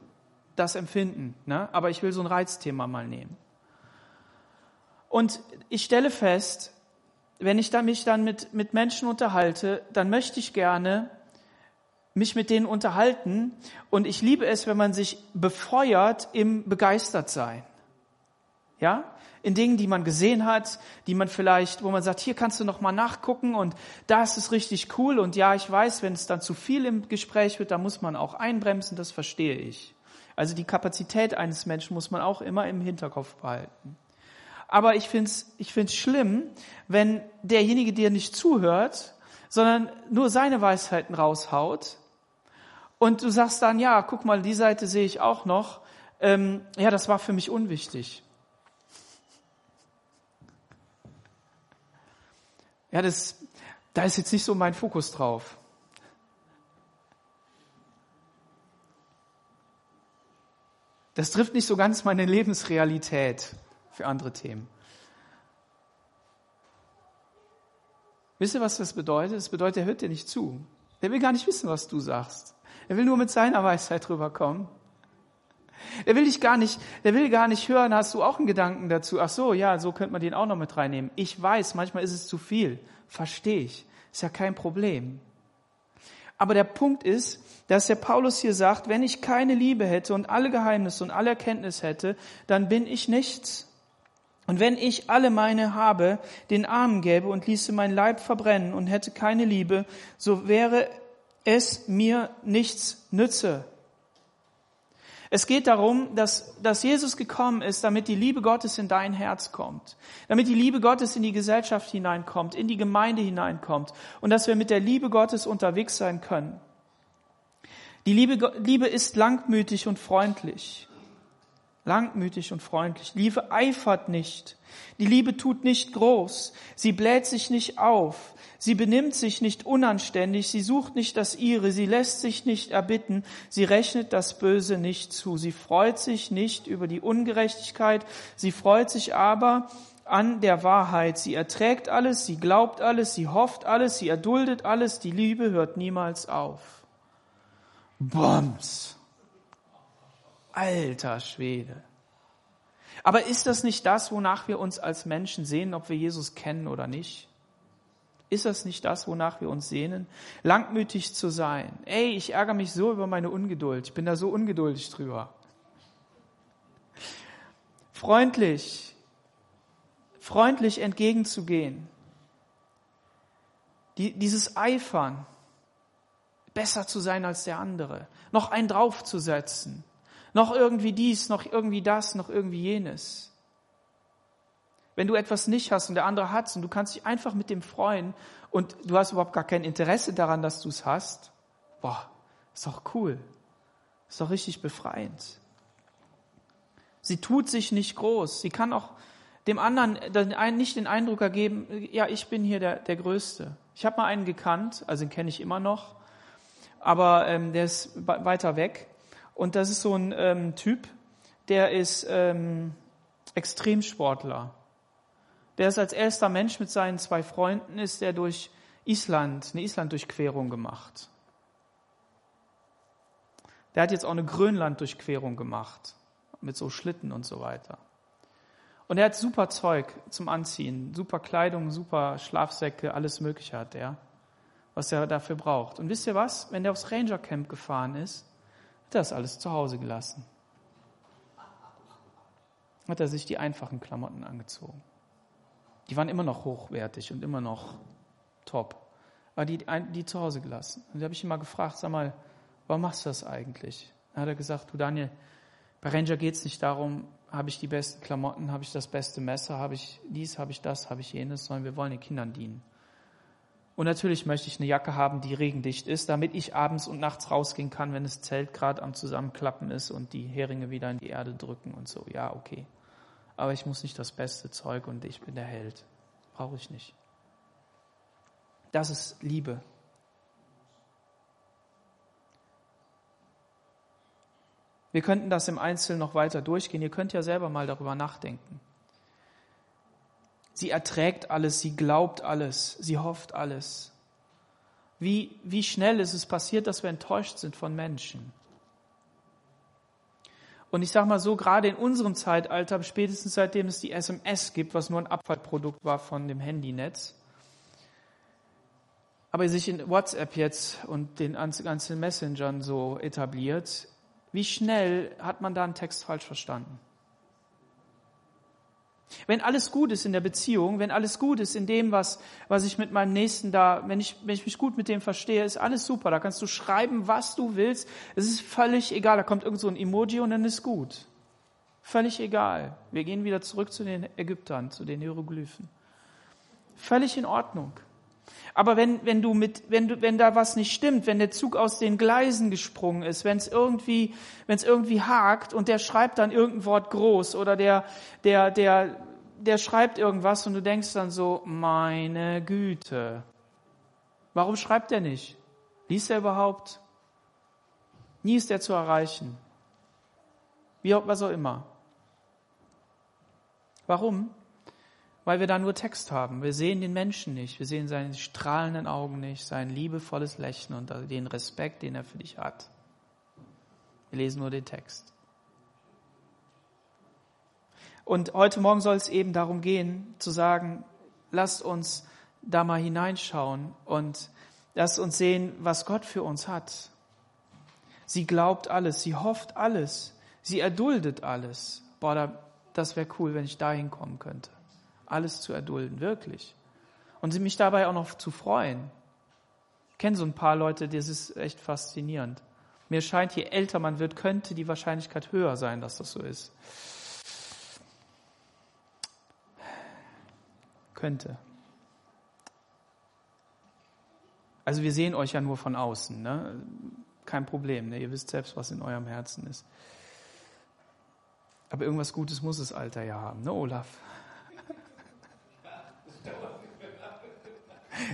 das empfinden. Ne? Aber ich will so ein Reizthema mal nehmen. Und ich stelle fest, wenn ich dann mich dann mit, mit Menschen unterhalte, dann möchte ich gerne mich mit denen unterhalten. Und ich liebe es, wenn man sich befeuert im Begeistertsein. Ja? In Dingen, die man gesehen hat, die man vielleicht, wo man sagt, hier kannst du noch mal nachgucken und da ist richtig cool. Und ja, ich weiß, wenn es dann zu viel im Gespräch wird, da muss man auch einbremsen, das verstehe ich. Also die Kapazität eines Menschen muss man auch immer im Hinterkopf behalten. Aber ich finde es ich find's schlimm, wenn derjenige dir nicht zuhört, sondern nur seine Weisheiten raushaut. Und du sagst dann, ja, guck mal, die Seite sehe ich auch noch. Ähm, ja, das war für mich unwichtig. Ja, das, da ist jetzt nicht so mein Fokus drauf. Das trifft nicht so ganz meine Lebensrealität für andere Themen. Wisst ihr, was das bedeutet? Das bedeutet, er hört dir nicht zu. Er will gar nicht wissen, was du sagst. Er will nur mit seiner Weisheit rüberkommen. Er will dich gar nicht, der will gar nicht hören, hast du auch einen Gedanken dazu? Ach so, ja, so könnte man den auch noch mit reinnehmen. Ich weiß, manchmal ist es zu viel. Verstehe ich. Ist ja kein Problem. Aber der Punkt ist, dass der Paulus hier sagt, wenn ich keine Liebe hätte und alle Geheimnisse und alle Erkenntnis hätte, dann bin ich nichts. Und wenn ich alle meine habe, den Armen gäbe und ließe mein Leib verbrennen und hätte keine Liebe, so wäre es mir nichts nütze. Es geht darum, dass, dass Jesus gekommen ist, damit die Liebe Gottes in dein Herz kommt, damit die Liebe Gottes in die Gesellschaft hineinkommt, in die Gemeinde hineinkommt und dass wir mit der Liebe Gottes unterwegs sein können. Die Liebe, Liebe ist langmütig und freundlich. Langmütig und freundlich. Liebe eifert nicht. Die Liebe tut nicht groß. Sie bläht sich nicht auf. Sie benimmt sich nicht unanständig. Sie sucht nicht das ihre. Sie lässt sich nicht erbitten. Sie rechnet das Böse nicht zu. Sie freut sich nicht über die Ungerechtigkeit. Sie freut sich aber an der Wahrheit. Sie erträgt alles. Sie glaubt alles. Sie hofft alles. Sie erduldet alles. Die Liebe hört niemals auf. Bums. Alter Schwede. Aber ist das nicht das, wonach wir uns als Menschen sehen, ob wir Jesus kennen oder nicht? Ist das nicht das, wonach wir uns sehnen? Langmütig zu sein. Ey, ich ärgere mich so über meine Ungeduld. Ich bin da so ungeduldig drüber. Freundlich, freundlich entgegenzugehen. Die, dieses Eifern, besser zu sein als der andere, noch einen draufzusetzen noch irgendwie dies, noch irgendwie das, noch irgendwie jenes. Wenn du etwas nicht hast und der andere hat's und du kannst dich einfach mit dem freuen und du hast überhaupt gar kein Interesse daran, dass du es hast, boah, ist doch cool. Ist doch richtig befreiend. Sie tut sich nicht groß. Sie kann auch dem anderen nicht den Eindruck ergeben, ja, ich bin hier der, der Größte. Ich habe mal einen gekannt, also den kenne ich immer noch, aber ähm, der ist weiter weg. Und das ist so ein ähm, Typ, der ist ähm, Extremsportler. Der ist als erster Mensch mit seinen zwei Freunden, ist der durch Island, eine Island-Durchquerung gemacht. Der hat jetzt auch eine Grönland-Durchquerung gemacht, mit so Schlitten und so weiter. Und er hat super Zeug zum Anziehen, super Kleidung, super Schlafsäcke, alles Mögliche hat er, was er dafür braucht. Und wisst ihr was? Wenn der aufs Ranger Camp gefahren ist, hat er das alles zu Hause gelassen. Hat er sich die einfachen Klamotten angezogen. Die waren immer noch hochwertig und immer noch top. Aber die, die zu Hause gelassen. Und da habe ich ihn mal gefragt, sag mal, warum machst du das eigentlich? Dann hat er gesagt, du Daniel, bei Ranger geht es nicht darum, habe ich die besten Klamotten, habe ich das beste Messer, habe ich dies, habe ich das, habe ich jenes, sondern wir wollen den Kindern dienen. Und natürlich möchte ich eine Jacke haben, die regendicht ist, damit ich abends und nachts rausgehen kann, wenn das Zelt gerade am Zusammenklappen ist und die Heringe wieder in die Erde drücken und so. Ja, okay. Aber ich muss nicht das beste Zeug und ich bin der Held. Brauche ich nicht. Das ist Liebe. Wir könnten das im Einzelnen noch weiter durchgehen. Ihr könnt ja selber mal darüber nachdenken. Sie erträgt alles, sie glaubt alles, sie hofft alles. Wie, wie schnell ist es passiert, dass wir enttäuscht sind von Menschen? Und ich sage mal so, gerade in unserem Zeitalter, spätestens seitdem es die SMS gibt, was nur ein Abfallprodukt war von dem Handynetz, aber sich in WhatsApp jetzt und den ganzen Messengern so etabliert, wie schnell hat man da einen Text falsch verstanden? Wenn alles gut ist in der Beziehung, wenn alles gut ist in dem, was, was ich mit meinem Nächsten da, wenn ich, wenn ich mich gut mit dem verstehe, ist alles super. Da kannst du schreiben, was du willst. Es ist völlig egal. Da kommt irgend so ein Emoji und dann ist gut. Völlig egal. Wir gehen wieder zurück zu den Ägyptern, zu den Hieroglyphen. Völlig in Ordnung. Aber wenn, wenn du mit, wenn du, wenn da was nicht stimmt, wenn der Zug aus den Gleisen gesprungen ist, wenn es irgendwie, wenn es irgendwie hakt und der schreibt dann irgendein Wort groß oder der, der, der, der schreibt irgendwas und du denkst dann so, meine Güte. Warum schreibt er nicht? Liest er überhaupt? Nie ist er zu erreichen. Wie was auch immer. Warum? Weil wir da nur Text haben. Wir sehen den Menschen nicht, wir sehen seine strahlenden Augen nicht, sein liebevolles Lächeln und den Respekt, den er für dich hat. Wir lesen nur den Text. Und heute Morgen soll es eben darum gehen, zu sagen, lasst uns da mal hineinschauen und lasst uns sehen, was Gott für uns hat. Sie glaubt alles, sie hofft alles, sie erduldet alles. Boah, das wäre cool, wenn ich da hinkommen könnte alles zu erdulden, wirklich. Und mich dabei auch noch zu freuen. Ich kenne so ein paar Leute, das ist echt faszinierend. Mir scheint, je älter man wird, könnte die Wahrscheinlichkeit höher sein, dass das so ist. Könnte. Also wir sehen euch ja nur von außen, ne? Kein Problem, ne? Ihr wisst selbst, was in eurem Herzen ist. Aber irgendwas Gutes muss das Alter ja haben, ne, Olaf?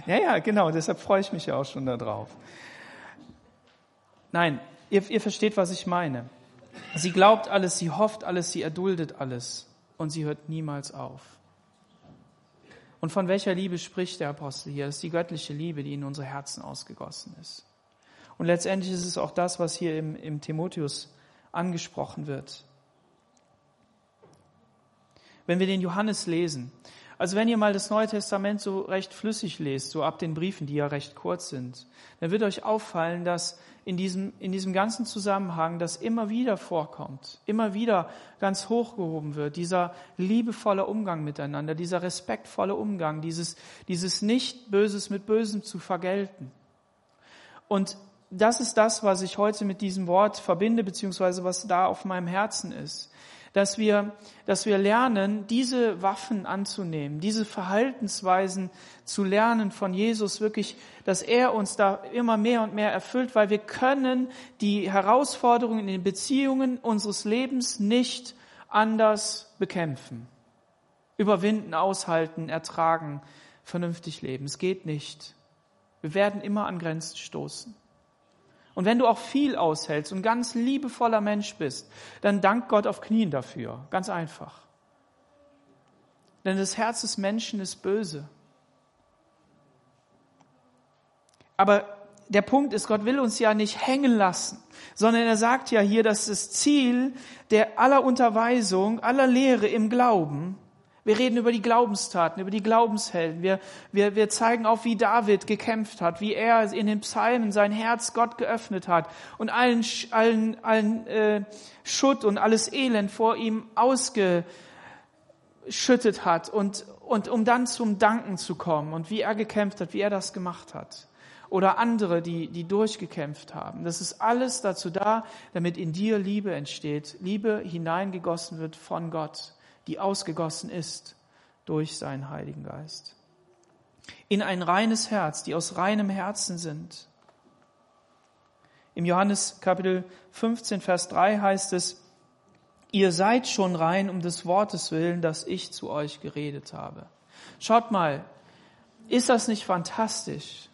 Ja, ja, genau, deshalb freue ich mich ja auch schon darauf. Nein, ihr, ihr versteht, was ich meine. Sie glaubt alles, sie hofft alles, sie erduldet alles und sie hört niemals auf. Und von welcher Liebe spricht der Apostel hier? Das ist die göttliche Liebe, die in unsere Herzen ausgegossen ist. Und letztendlich ist es auch das, was hier im, im Timotheus angesprochen wird. Wenn wir den Johannes lesen, also wenn ihr mal das Neue Testament so recht flüssig lest, so ab den Briefen, die ja recht kurz sind, dann wird euch auffallen, dass in diesem, in diesem ganzen Zusammenhang das immer wieder vorkommt, immer wieder ganz hochgehoben wird, dieser liebevolle Umgang miteinander, dieser respektvolle Umgang, dieses, dieses nicht Böses mit Bösem zu vergelten. Und das ist das, was ich heute mit diesem Wort verbinde, beziehungsweise was da auf meinem Herzen ist dass wir, dass wir lernen, diese Waffen anzunehmen, diese Verhaltensweisen zu lernen von Jesus wirklich, dass er uns da immer mehr und mehr erfüllt, weil wir können die Herausforderungen in den Beziehungen unseres Lebens nicht anders bekämpfen. Überwinden, aushalten, ertragen, vernünftig leben. Es geht nicht. Wir werden immer an Grenzen stoßen. Und wenn du auch viel aushältst und ganz liebevoller Mensch bist, dann dank Gott auf Knien dafür. Ganz einfach. Denn das Herz des Menschen ist böse. Aber der Punkt ist, Gott will uns ja nicht hängen lassen, sondern er sagt ja hier, dass das Ziel der aller Unterweisung, aller Lehre im Glauben wir reden über die Glaubenstaten, über die Glaubenshelden. Wir, wir, wir zeigen auf, wie David gekämpft hat, wie er in den Psalmen sein Herz Gott geöffnet hat und allen, allen, allen äh, Schutt und alles Elend vor ihm ausgeschüttet hat und, und um dann zum Danken zu kommen und wie er gekämpft hat, wie er das gemacht hat. Oder andere, die, die durchgekämpft haben. Das ist alles dazu da, damit in dir Liebe entsteht, Liebe hineingegossen wird von Gott die ausgegossen ist durch seinen Heiligen Geist. In ein reines Herz, die aus reinem Herzen sind. Im Johannes Kapitel 15, Vers 3 heißt es, ihr seid schon rein um des Wortes willen, das ich zu euch geredet habe. Schaut mal, ist das nicht fantastisch?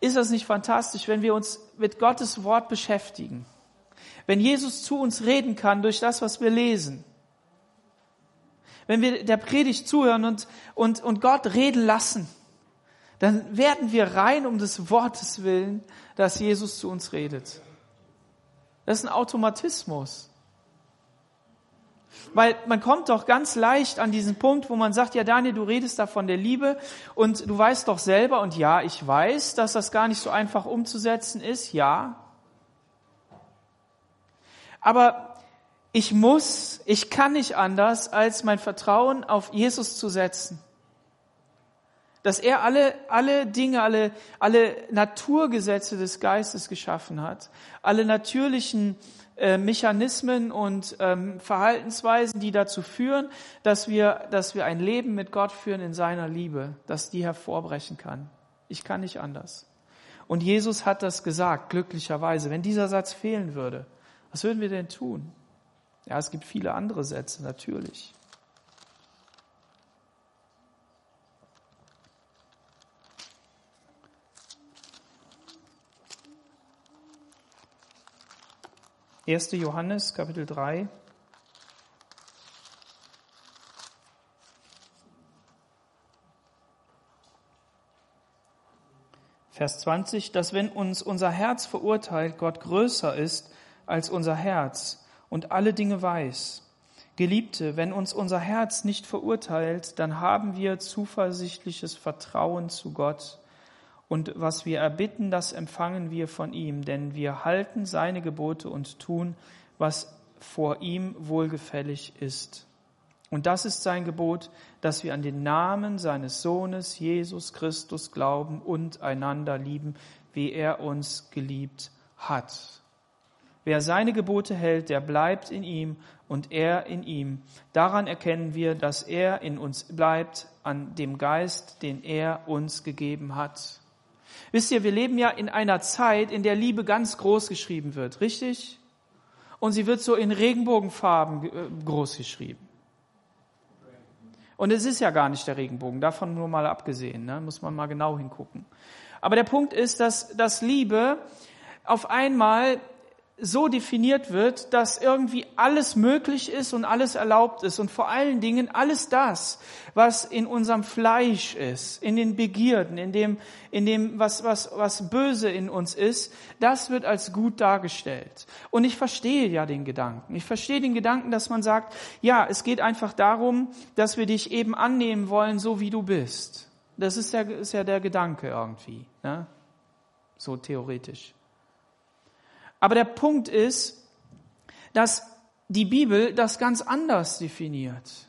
Ist das nicht fantastisch, wenn wir uns mit Gottes Wort beschäftigen? Wenn Jesus zu uns reden kann durch das, was wir lesen. Wenn wir der Predigt zuhören und, und, und Gott reden lassen, dann werden wir rein um des Wortes willen, dass Jesus zu uns redet. Das ist ein Automatismus. Weil man kommt doch ganz leicht an diesen Punkt, wo man sagt, ja Daniel, du redest da von der Liebe und du weißt doch selber, und ja, ich weiß, dass das gar nicht so einfach umzusetzen ist, ja. Aber ich muss, ich kann nicht anders, als mein Vertrauen auf Jesus zu setzen. Dass er alle, alle Dinge, alle, alle Naturgesetze des Geistes geschaffen hat, alle natürlichen äh, Mechanismen und ähm, Verhaltensweisen, die dazu führen, dass wir, dass wir ein Leben mit Gott führen in seiner Liebe, dass die hervorbrechen kann. Ich kann nicht anders. Und Jesus hat das gesagt, glücklicherweise. Wenn dieser Satz fehlen würde, was würden wir denn tun? Ja, es gibt viele andere Sätze, natürlich. Erste Johannes, Kapitel 3. Vers 20, dass wenn uns unser Herz verurteilt, Gott größer ist als unser Herz und alle Dinge weiß. Geliebte, wenn uns unser Herz nicht verurteilt, dann haben wir zuversichtliches Vertrauen zu Gott. Und was wir erbitten, das empfangen wir von ihm, denn wir halten seine Gebote und tun, was vor ihm wohlgefällig ist. Und das ist sein Gebot, dass wir an den Namen seines Sohnes Jesus Christus glauben und einander lieben, wie er uns geliebt hat. Wer seine Gebote hält, der bleibt in ihm und er in ihm. Daran erkennen wir, dass er in uns bleibt, an dem Geist, den er uns gegeben hat. Wisst ihr, wir leben ja in einer Zeit, in der Liebe ganz groß geschrieben wird, richtig? und sie wird so in Regenbogenfarben äh, groß geschrieben. Und es ist ja gar nicht der Regenbogen, davon nur mal abgesehen, ne? muss man mal genau hingucken. Aber der Punkt ist, dass, dass Liebe auf einmal so definiert wird, dass irgendwie alles möglich ist und alles erlaubt ist und vor allen Dingen alles das, was in unserem Fleisch ist, in den Begierden, in dem, in dem, was, was, was böse in uns ist, das wird als gut dargestellt. Und ich verstehe ja den Gedanken. Ich verstehe den Gedanken, dass man sagt, ja, es geht einfach darum, dass wir dich eben annehmen wollen, so wie du bist. Das ist ja, ist ja der Gedanke irgendwie, ne? so theoretisch. Aber der Punkt ist, dass die Bibel das ganz anders definiert.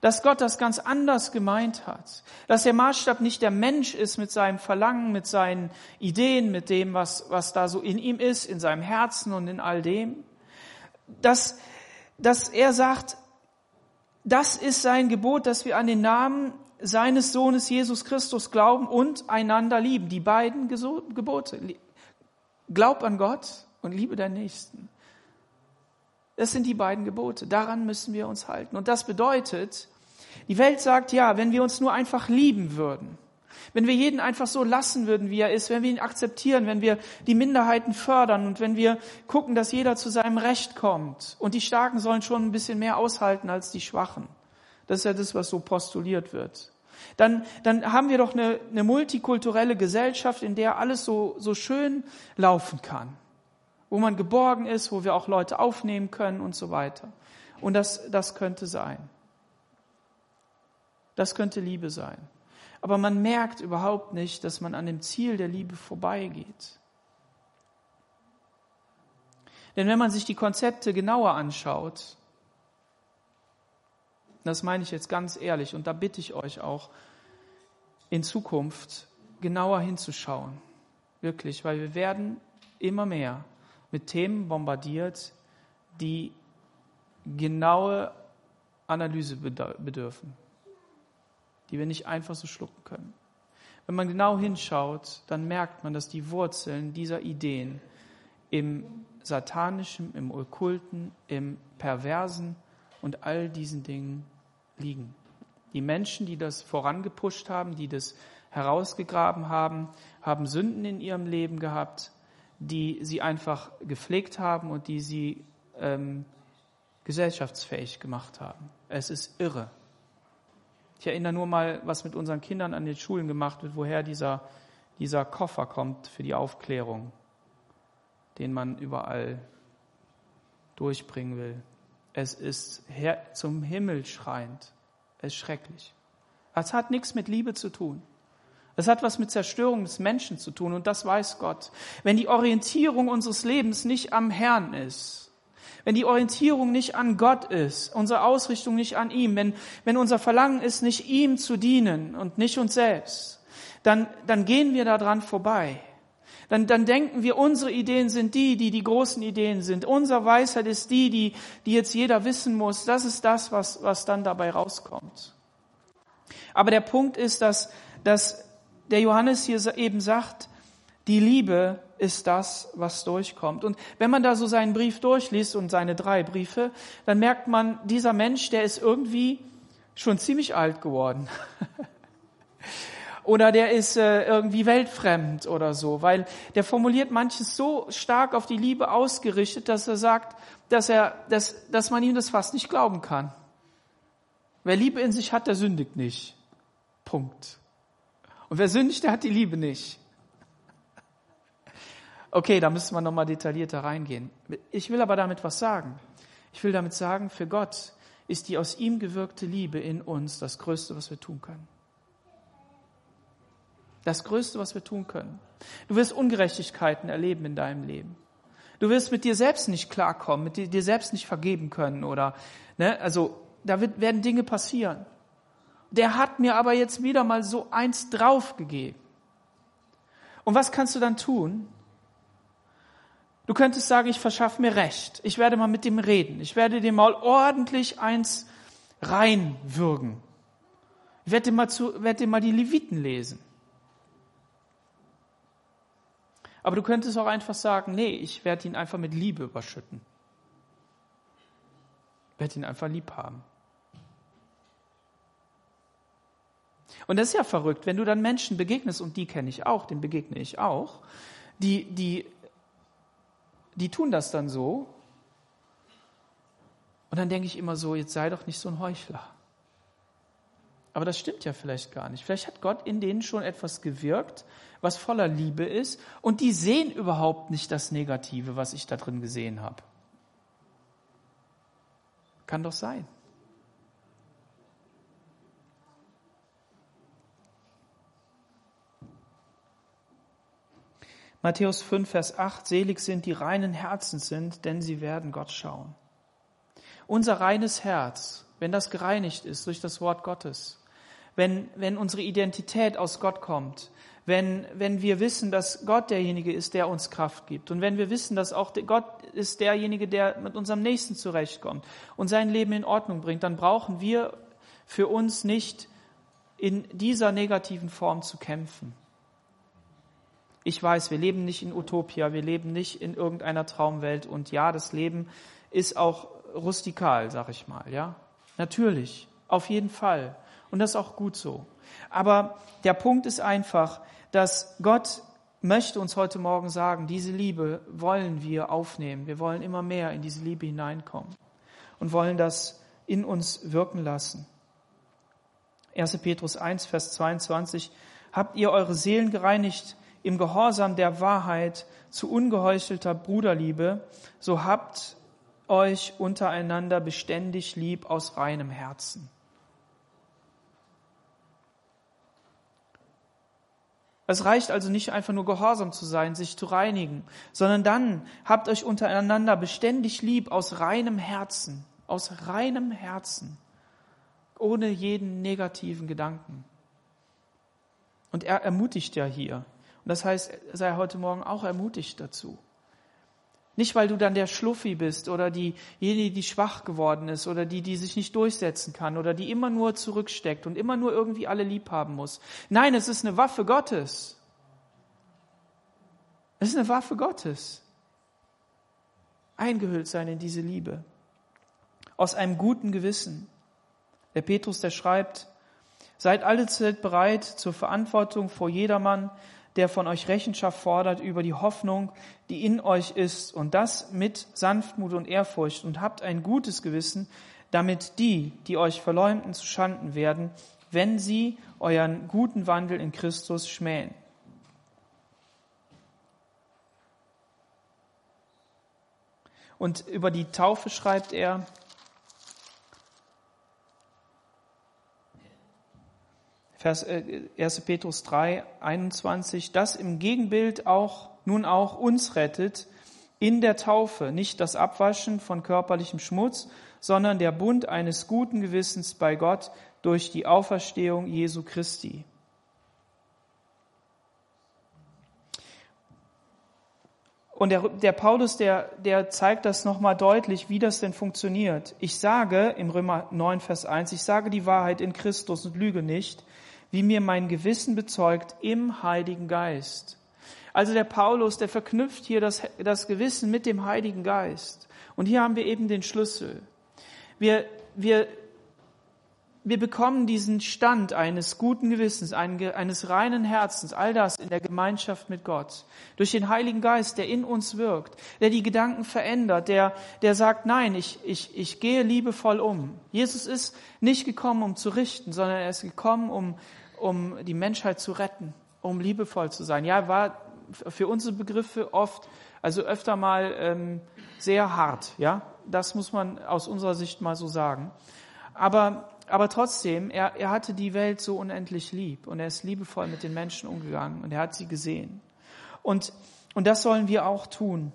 Dass Gott das ganz anders gemeint hat. Dass der Maßstab nicht der Mensch ist mit seinem Verlangen, mit seinen Ideen, mit dem, was, was da so in ihm ist, in seinem Herzen und in all dem. Dass, dass er sagt, das ist sein Gebot, dass wir an den Namen seines Sohnes Jesus Christus glauben und einander lieben. Die beiden Gebote. Glaub an Gott und liebe deinen Nächsten. Das sind die beiden Gebote. Daran müssen wir uns halten. Und das bedeutet, die Welt sagt, ja, wenn wir uns nur einfach lieben würden, wenn wir jeden einfach so lassen würden, wie er ist, wenn wir ihn akzeptieren, wenn wir die Minderheiten fördern und wenn wir gucken, dass jeder zu seinem Recht kommt und die Starken sollen schon ein bisschen mehr aushalten als die Schwachen. Das ist ja das, was so postuliert wird. Dann, dann haben wir doch eine, eine multikulturelle Gesellschaft, in der alles so, so schön laufen kann wo man geborgen ist, wo wir auch Leute aufnehmen können und so weiter. Und das, das könnte sein. Das könnte Liebe sein. Aber man merkt überhaupt nicht, dass man an dem Ziel der Liebe vorbeigeht. Denn wenn man sich die Konzepte genauer anschaut, das meine ich jetzt ganz ehrlich, und da bitte ich euch auch, in Zukunft genauer hinzuschauen. Wirklich, weil wir werden immer mehr mit Themen bombardiert, die genaue Analyse bedürfen, die wir nicht einfach so schlucken können. Wenn man genau hinschaut, dann merkt man, dass die Wurzeln dieser Ideen im satanischen, im okkulten, im perversen und all diesen Dingen liegen. Die Menschen, die das vorangepusht haben, die das herausgegraben haben, haben Sünden in ihrem Leben gehabt, die sie einfach gepflegt haben und die sie ähm, gesellschaftsfähig gemacht haben. Es ist irre. Ich erinnere nur mal, was mit unseren Kindern an den Schulen gemacht wird, woher dieser, dieser Koffer kommt für die Aufklärung, den man überall durchbringen will. Es ist zum Himmel schreiend. Es ist schrecklich. Es hat nichts mit Liebe zu tun. Es hat was mit Zerstörung des Menschen zu tun und das weiß Gott. Wenn die Orientierung unseres Lebens nicht am Herrn ist, wenn die Orientierung nicht an Gott ist, unsere Ausrichtung nicht an ihm, wenn, wenn unser Verlangen ist, nicht ihm zu dienen und nicht uns selbst, dann, dann gehen wir daran vorbei. Dann, dann denken wir, unsere Ideen sind die, die die großen Ideen sind. Unsere Weisheit ist die, die, die jetzt jeder wissen muss. Das ist das, was, was dann dabei rauskommt. Aber der Punkt ist, dass, dass der Johannes hier eben sagt, die Liebe ist das, was durchkommt. Und wenn man da so seinen Brief durchliest und seine drei Briefe, dann merkt man, dieser Mensch, der ist irgendwie schon ziemlich alt geworden. oder der ist äh, irgendwie weltfremd oder so, weil der formuliert manches so stark auf die Liebe ausgerichtet, dass er sagt, dass er, dass, dass man ihm das fast nicht glauben kann. Wer Liebe in sich hat, der sündigt nicht. Punkt. Und wer sündigt, der hat die Liebe nicht. Okay, da müssen wir nochmal detaillierter reingehen. Ich will aber damit was sagen. Ich will damit sagen, für Gott ist die aus ihm gewirkte Liebe in uns das Größte, was wir tun können. Das Größte, was wir tun können. Du wirst Ungerechtigkeiten erleben in deinem Leben. Du wirst mit dir selbst nicht klarkommen, mit dir, selbst nicht vergeben können oder, ne, also, da wird, werden Dinge passieren der hat mir aber jetzt wieder mal so eins draufgegeben. Und was kannst du dann tun? Du könntest sagen, ich verschaffe mir Recht. Ich werde mal mit dem reden. Ich werde dir mal ordentlich eins reinwürgen. Ich werde dir mal, zu, werde dir mal die Leviten lesen. Aber du könntest auch einfach sagen, nee, ich werde ihn einfach mit Liebe überschütten. werde ihn einfach lieb haben. Und das ist ja verrückt, wenn du dann Menschen begegnest, und die kenne ich auch, den begegne ich auch, die, die, die tun das dann so. Und dann denke ich immer so, jetzt sei doch nicht so ein Heuchler. Aber das stimmt ja vielleicht gar nicht. Vielleicht hat Gott in denen schon etwas gewirkt, was voller Liebe ist, und die sehen überhaupt nicht das Negative, was ich da drin gesehen habe. Kann doch sein. Matthäus 5, Vers 8, selig sind die reinen Herzen sind, denn sie werden Gott schauen. Unser reines Herz, wenn das gereinigt ist durch das Wort Gottes, wenn, wenn unsere Identität aus Gott kommt, wenn, wenn wir wissen, dass Gott derjenige ist, der uns Kraft gibt und wenn wir wissen, dass auch Gott ist derjenige, der mit unserem Nächsten zurechtkommt und sein Leben in Ordnung bringt, dann brauchen wir für uns nicht in dieser negativen Form zu kämpfen. Ich weiß, wir leben nicht in Utopia, wir leben nicht in irgendeiner Traumwelt und ja, das Leben ist auch rustikal, sag ich mal, ja. Natürlich, auf jeden Fall. Und das ist auch gut so. Aber der Punkt ist einfach, dass Gott möchte uns heute Morgen sagen, diese Liebe wollen wir aufnehmen. Wir wollen immer mehr in diese Liebe hineinkommen und wollen das in uns wirken lassen. 1. Petrus 1, Vers 22. Habt ihr eure Seelen gereinigt im Gehorsam der Wahrheit zu ungeheuchelter Bruderliebe, so habt euch untereinander beständig lieb aus reinem Herzen. Es reicht also nicht einfach nur gehorsam zu sein, sich zu reinigen, sondern dann habt euch untereinander beständig lieb aus reinem Herzen, aus reinem Herzen, ohne jeden negativen Gedanken. Und er ermutigt ja hier. Und das heißt, sei heute Morgen auch ermutigt dazu. Nicht, weil du dann der Schluffi bist oder diejenige, die schwach geworden ist oder die, die sich nicht durchsetzen kann oder die immer nur zurücksteckt und immer nur irgendwie alle lieb haben muss. Nein, es ist eine Waffe Gottes. Es ist eine Waffe Gottes. Eingehüllt sein in diese Liebe. Aus einem guten Gewissen. Der Petrus, der schreibt, seid alle Zeit bereit zur Verantwortung vor jedermann, der von euch Rechenschaft fordert über die Hoffnung, die in euch ist, und das mit Sanftmut und Ehrfurcht, und habt ein gutes Gewissen, damit die, die euch verleumden, zu Schanden werden, wenn sie euren guten Wandel in Christus schmähen. Und über die Taufe schreibt er, Vers, 1. Äh, Petrus 3, 21, das im Gegenbild auch, nun auch uns rettet, in der Taufe, nicht das Abwaschen von körperlichem Schmutz, sondern der Bund eines guten Gewissens bei Gott durch die Auferstehung Jesu Christi. Und der, der Paulus, der, der zeigt das nochmal deutlich, wie das denn funktioniert. Ich sage, im Römer 9, Vers 1, ich sage die Wahrheit in Christus und lüge nicht wie mir mein Gewissen bezeugt im Heiligen Geist. Also der Paulus, der verknüpft hier das, das Gewissen mit dem Heiligen Geist. Und hier haben wir eben den Schlüssel. Wir, wir, wir bekommen diesen Stand eines guten Gewissens, eines reinen Herzens, all das in der Gemeinschaft mit Gott. Durch den Heiligen Geist, der in uns wirkt, der die Gedanken verändert, der, der sagt, nein, ich, ich, ich gehe liebevoll um. Jesus ist nicht gekommen, um zu richten, sondern er ist gekommen, um, um die Menschheit zu retten, um liebevoll zu sein. Ja, war für unsere Begriffe oft, also öfter mal ähm, sehr hart. Ja, das muss man aus unserer Sicht mal so sagen. Aber aber trotzdem, er, er hatte die Welt so unendlich lieb und er ist liebevoll mit den Menschen umgegangen und er hat sie gesehen. Und, und das sollen wir auch tun.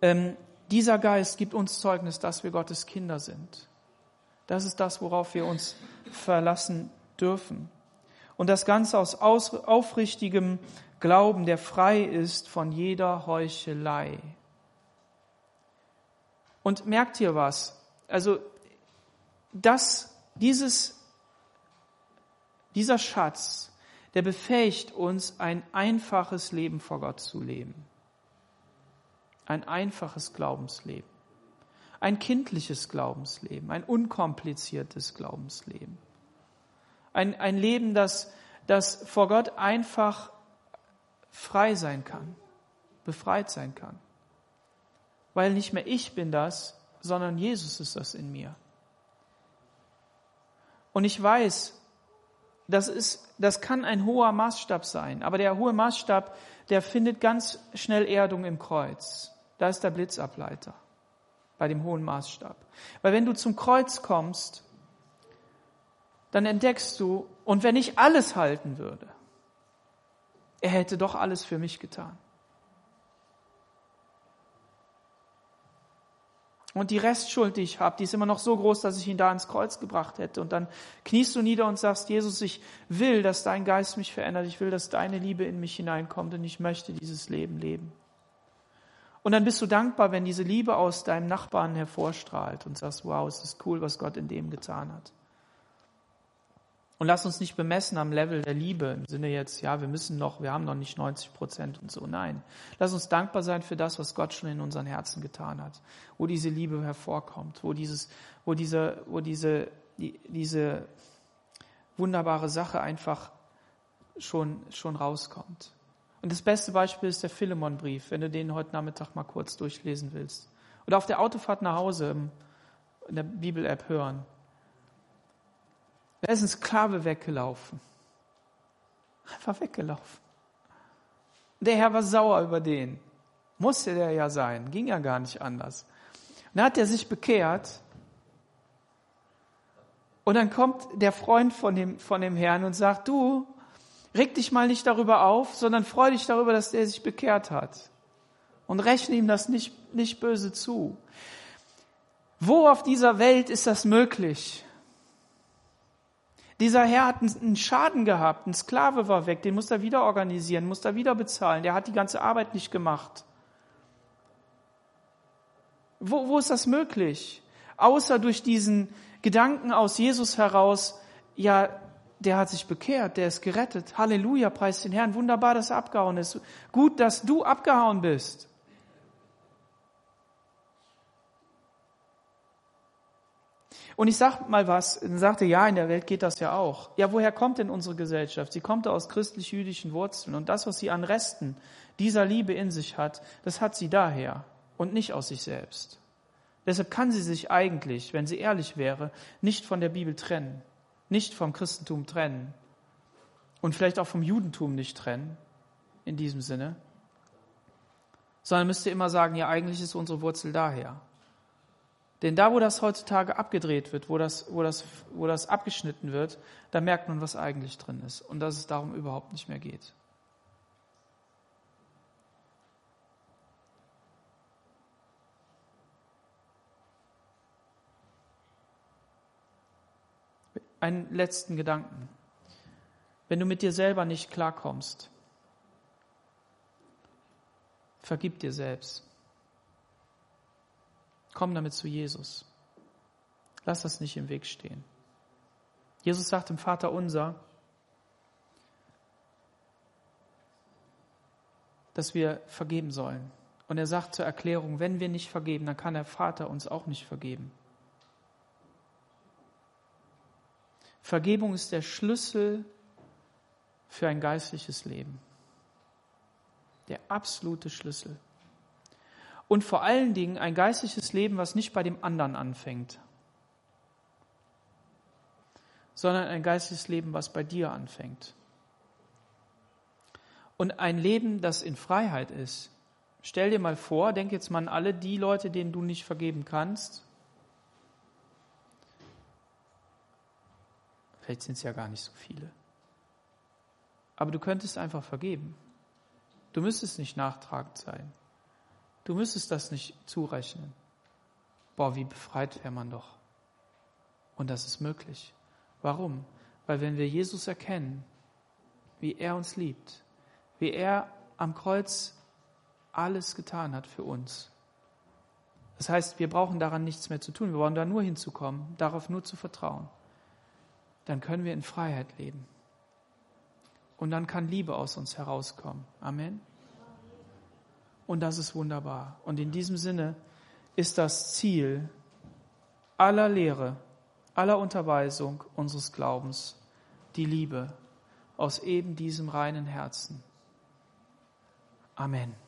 Ähm, dieser Geist gibt uns Zeugnis, dass wir Gottes Kinder sind. Das ist das, worauf wir uns verlassen dürfen. Und das Ganze aus aufrichtigem Glauben, der frei ist von jeder Heuchelei. Und merkt ihr was? Also, das, dieses, dieser Schatz, der befähigt uns, ein einfaches Leben vor Gott zu leben. Ein einfaches Glaubensleben. ein kindliches Glaubensleben, ein unkompliziertes Glaubensleben. Ein, ein Leben, das, das vor Gott einfach frei sein kann, befreit sein kann. Weil nicht mehr ich bin das, sondern Jesus ist das in mir. Und ich weiß, das ist, das kann ein hoher Maßstab sein, aber der hohe Maßstab, der findet ganz schnell Erdung im Kreuz. Da ist der Blitzableiter bei dem hohen Maßstab. Weil wenn du zum Kreuz kommst, dann entdeckst du, und wenn ich alles halten würde, er hätte doch alles für mich getan. Und die Restschuld, die ich habe, die ist immer noch so groß, dass ich ihn da ins Kreuz gebracht hätte. Und dann kniest du nieder und sagst, Jesus, ich will, dass dein Geist mich verändert. Ich will, dass deine Liebe in mich hineinkommt und ich möchte dieses Leben leben. Und dann bist du dankbar, wenn diese Liebe aus deinem Nachbarn hervorstrahlt und sagst, wow, es ist cool, was Gott in dem getan hat. Und lass uns nicht bemessen am Level der Liebe im Sinne jetzt, ja, wir müssen noch, wir haben noch nicht 90 Prozent und so. Nein. Lass uns dankbar sein für das, was Gott schon in unseren Herzen getan hat, wo diese Liebe hervorkommt, wo dieses, wo diese, wo diese, die, diese wunderbare Sache einfach schon, schon rauskommt. Und das beste Beispiel ist der Philemon-Brief, wenn du den heute Nachmittag mal kurz durchlesen willst. Oder auf der Autofahrt nach Hause in der Bibel-App hören. Da ist ein Sklave weggelaufen. Einfach weggelaufen. Der Herr war sauer über den. Musste der ja sein. Ging ja gar nicht anders. Und dann hat er sich bekehrt. Und dann kommt der Freund von dem, von dem Herrn und sagt, du, reg dich mal nicht darüber auf, sondern freu dich darüber, dass der sich bekehrt hat. Und rechne ihm das nicht, nicht böse zu. Wo auf dieser Welt ist das möglich? Dieser Herr hat einen Schaden gehabt, ein Sklave war weg, den muss er wieder organisieren, muss er wieder bezahlen, der hat die ganze Arbeit nicht gemacht. Wo, wo ist das möglich? Außer durch diesen Gedanken aus Jesus heraus, ja, der hat sich bekehrt, der ist gerettet. Halleluja, preis den Herrn. Wunderbar, dass er abgehauen ist. Gut, dass du abgehauen bist. Und ich sag mal was, dann sagte, ja, in der Welt geht das ja auch. Ja, woher kommt denn unsere Gesellschaft? Sie kommt aus christlich-jüdischen Wurzeln. Und das, was sie an Resten dieser Liebe in sich hat, das hat sie daher und nicht aus sich selbst. Deshalb kann sie sich eigentlich, wenn sie ehrlich wäre, nicht von der Bibel trennen, nicht vom Christentum trennen und vielleicht auch vom Judentum nicht trennen, in diesem Sinne, sondern müsste immer sagen, ja, eigentlich ist unsere Wurzel daher. Denn da, wo das heutzutage abgedreht wird, wo das, wo das, wo das abgeschnitten wird, da merkt man, was eigentlich drin ist und dass es darum überhaupt nicht mehr geht. Einen letzten Gedanken. Wenn du mit dir selber nicht klarkommst, vergib dir selbst. Komm damit zu Jesus. Lass das nicht im Weg stehen. Jesus sagt im Vater unser, dass wir vergeben sollen. Und er sagt zur Erklärung, wenn wir nicht vergeben, dann kann der Vater uns auch nicht vergeben. Vergebung ist der Schlüssel für ein geistliches Leben. Der absolute Schlüssel. Und vor allen Dingen ein geistliches Leben, was nicht bei dem anderen anfängt, sondern ein geistliches Leben, was bei dir anfängt. Und ein Leben, das in Freiheit ist. Stell dir mal vor, denk jetzt mal an alle die Leute, denen du nicht vergeben kannst. Vielleicht sind es ja gar nicht so viele. Aber du könntest einfach vergeben. Du müsstest nicht nachtragend sein. Du müsstest das nicht zurechnen. Boah, wie befreit wäre man doch. Und das ist möglich. Warum? Weil wenn wir Jesus erkennen, wie er uns liebt, wie er am Kreuz alles getan hat für uns. Das heißt, wir brauchen daran nichts mehr zu tun. Wir brauchen da nur hinzukommen, darauf nur zu vertrauen. Dann können wir in Freiheit leben. Und dann kann Liebe aus uns herauskommen. Amen. Und das ist wunderbar. Und in diesem Sinne ist das Ziel aller Lehre, aller Unterweisung unseres Glaubens, die Liebe aus eben diesem reinen Herzen. Amen.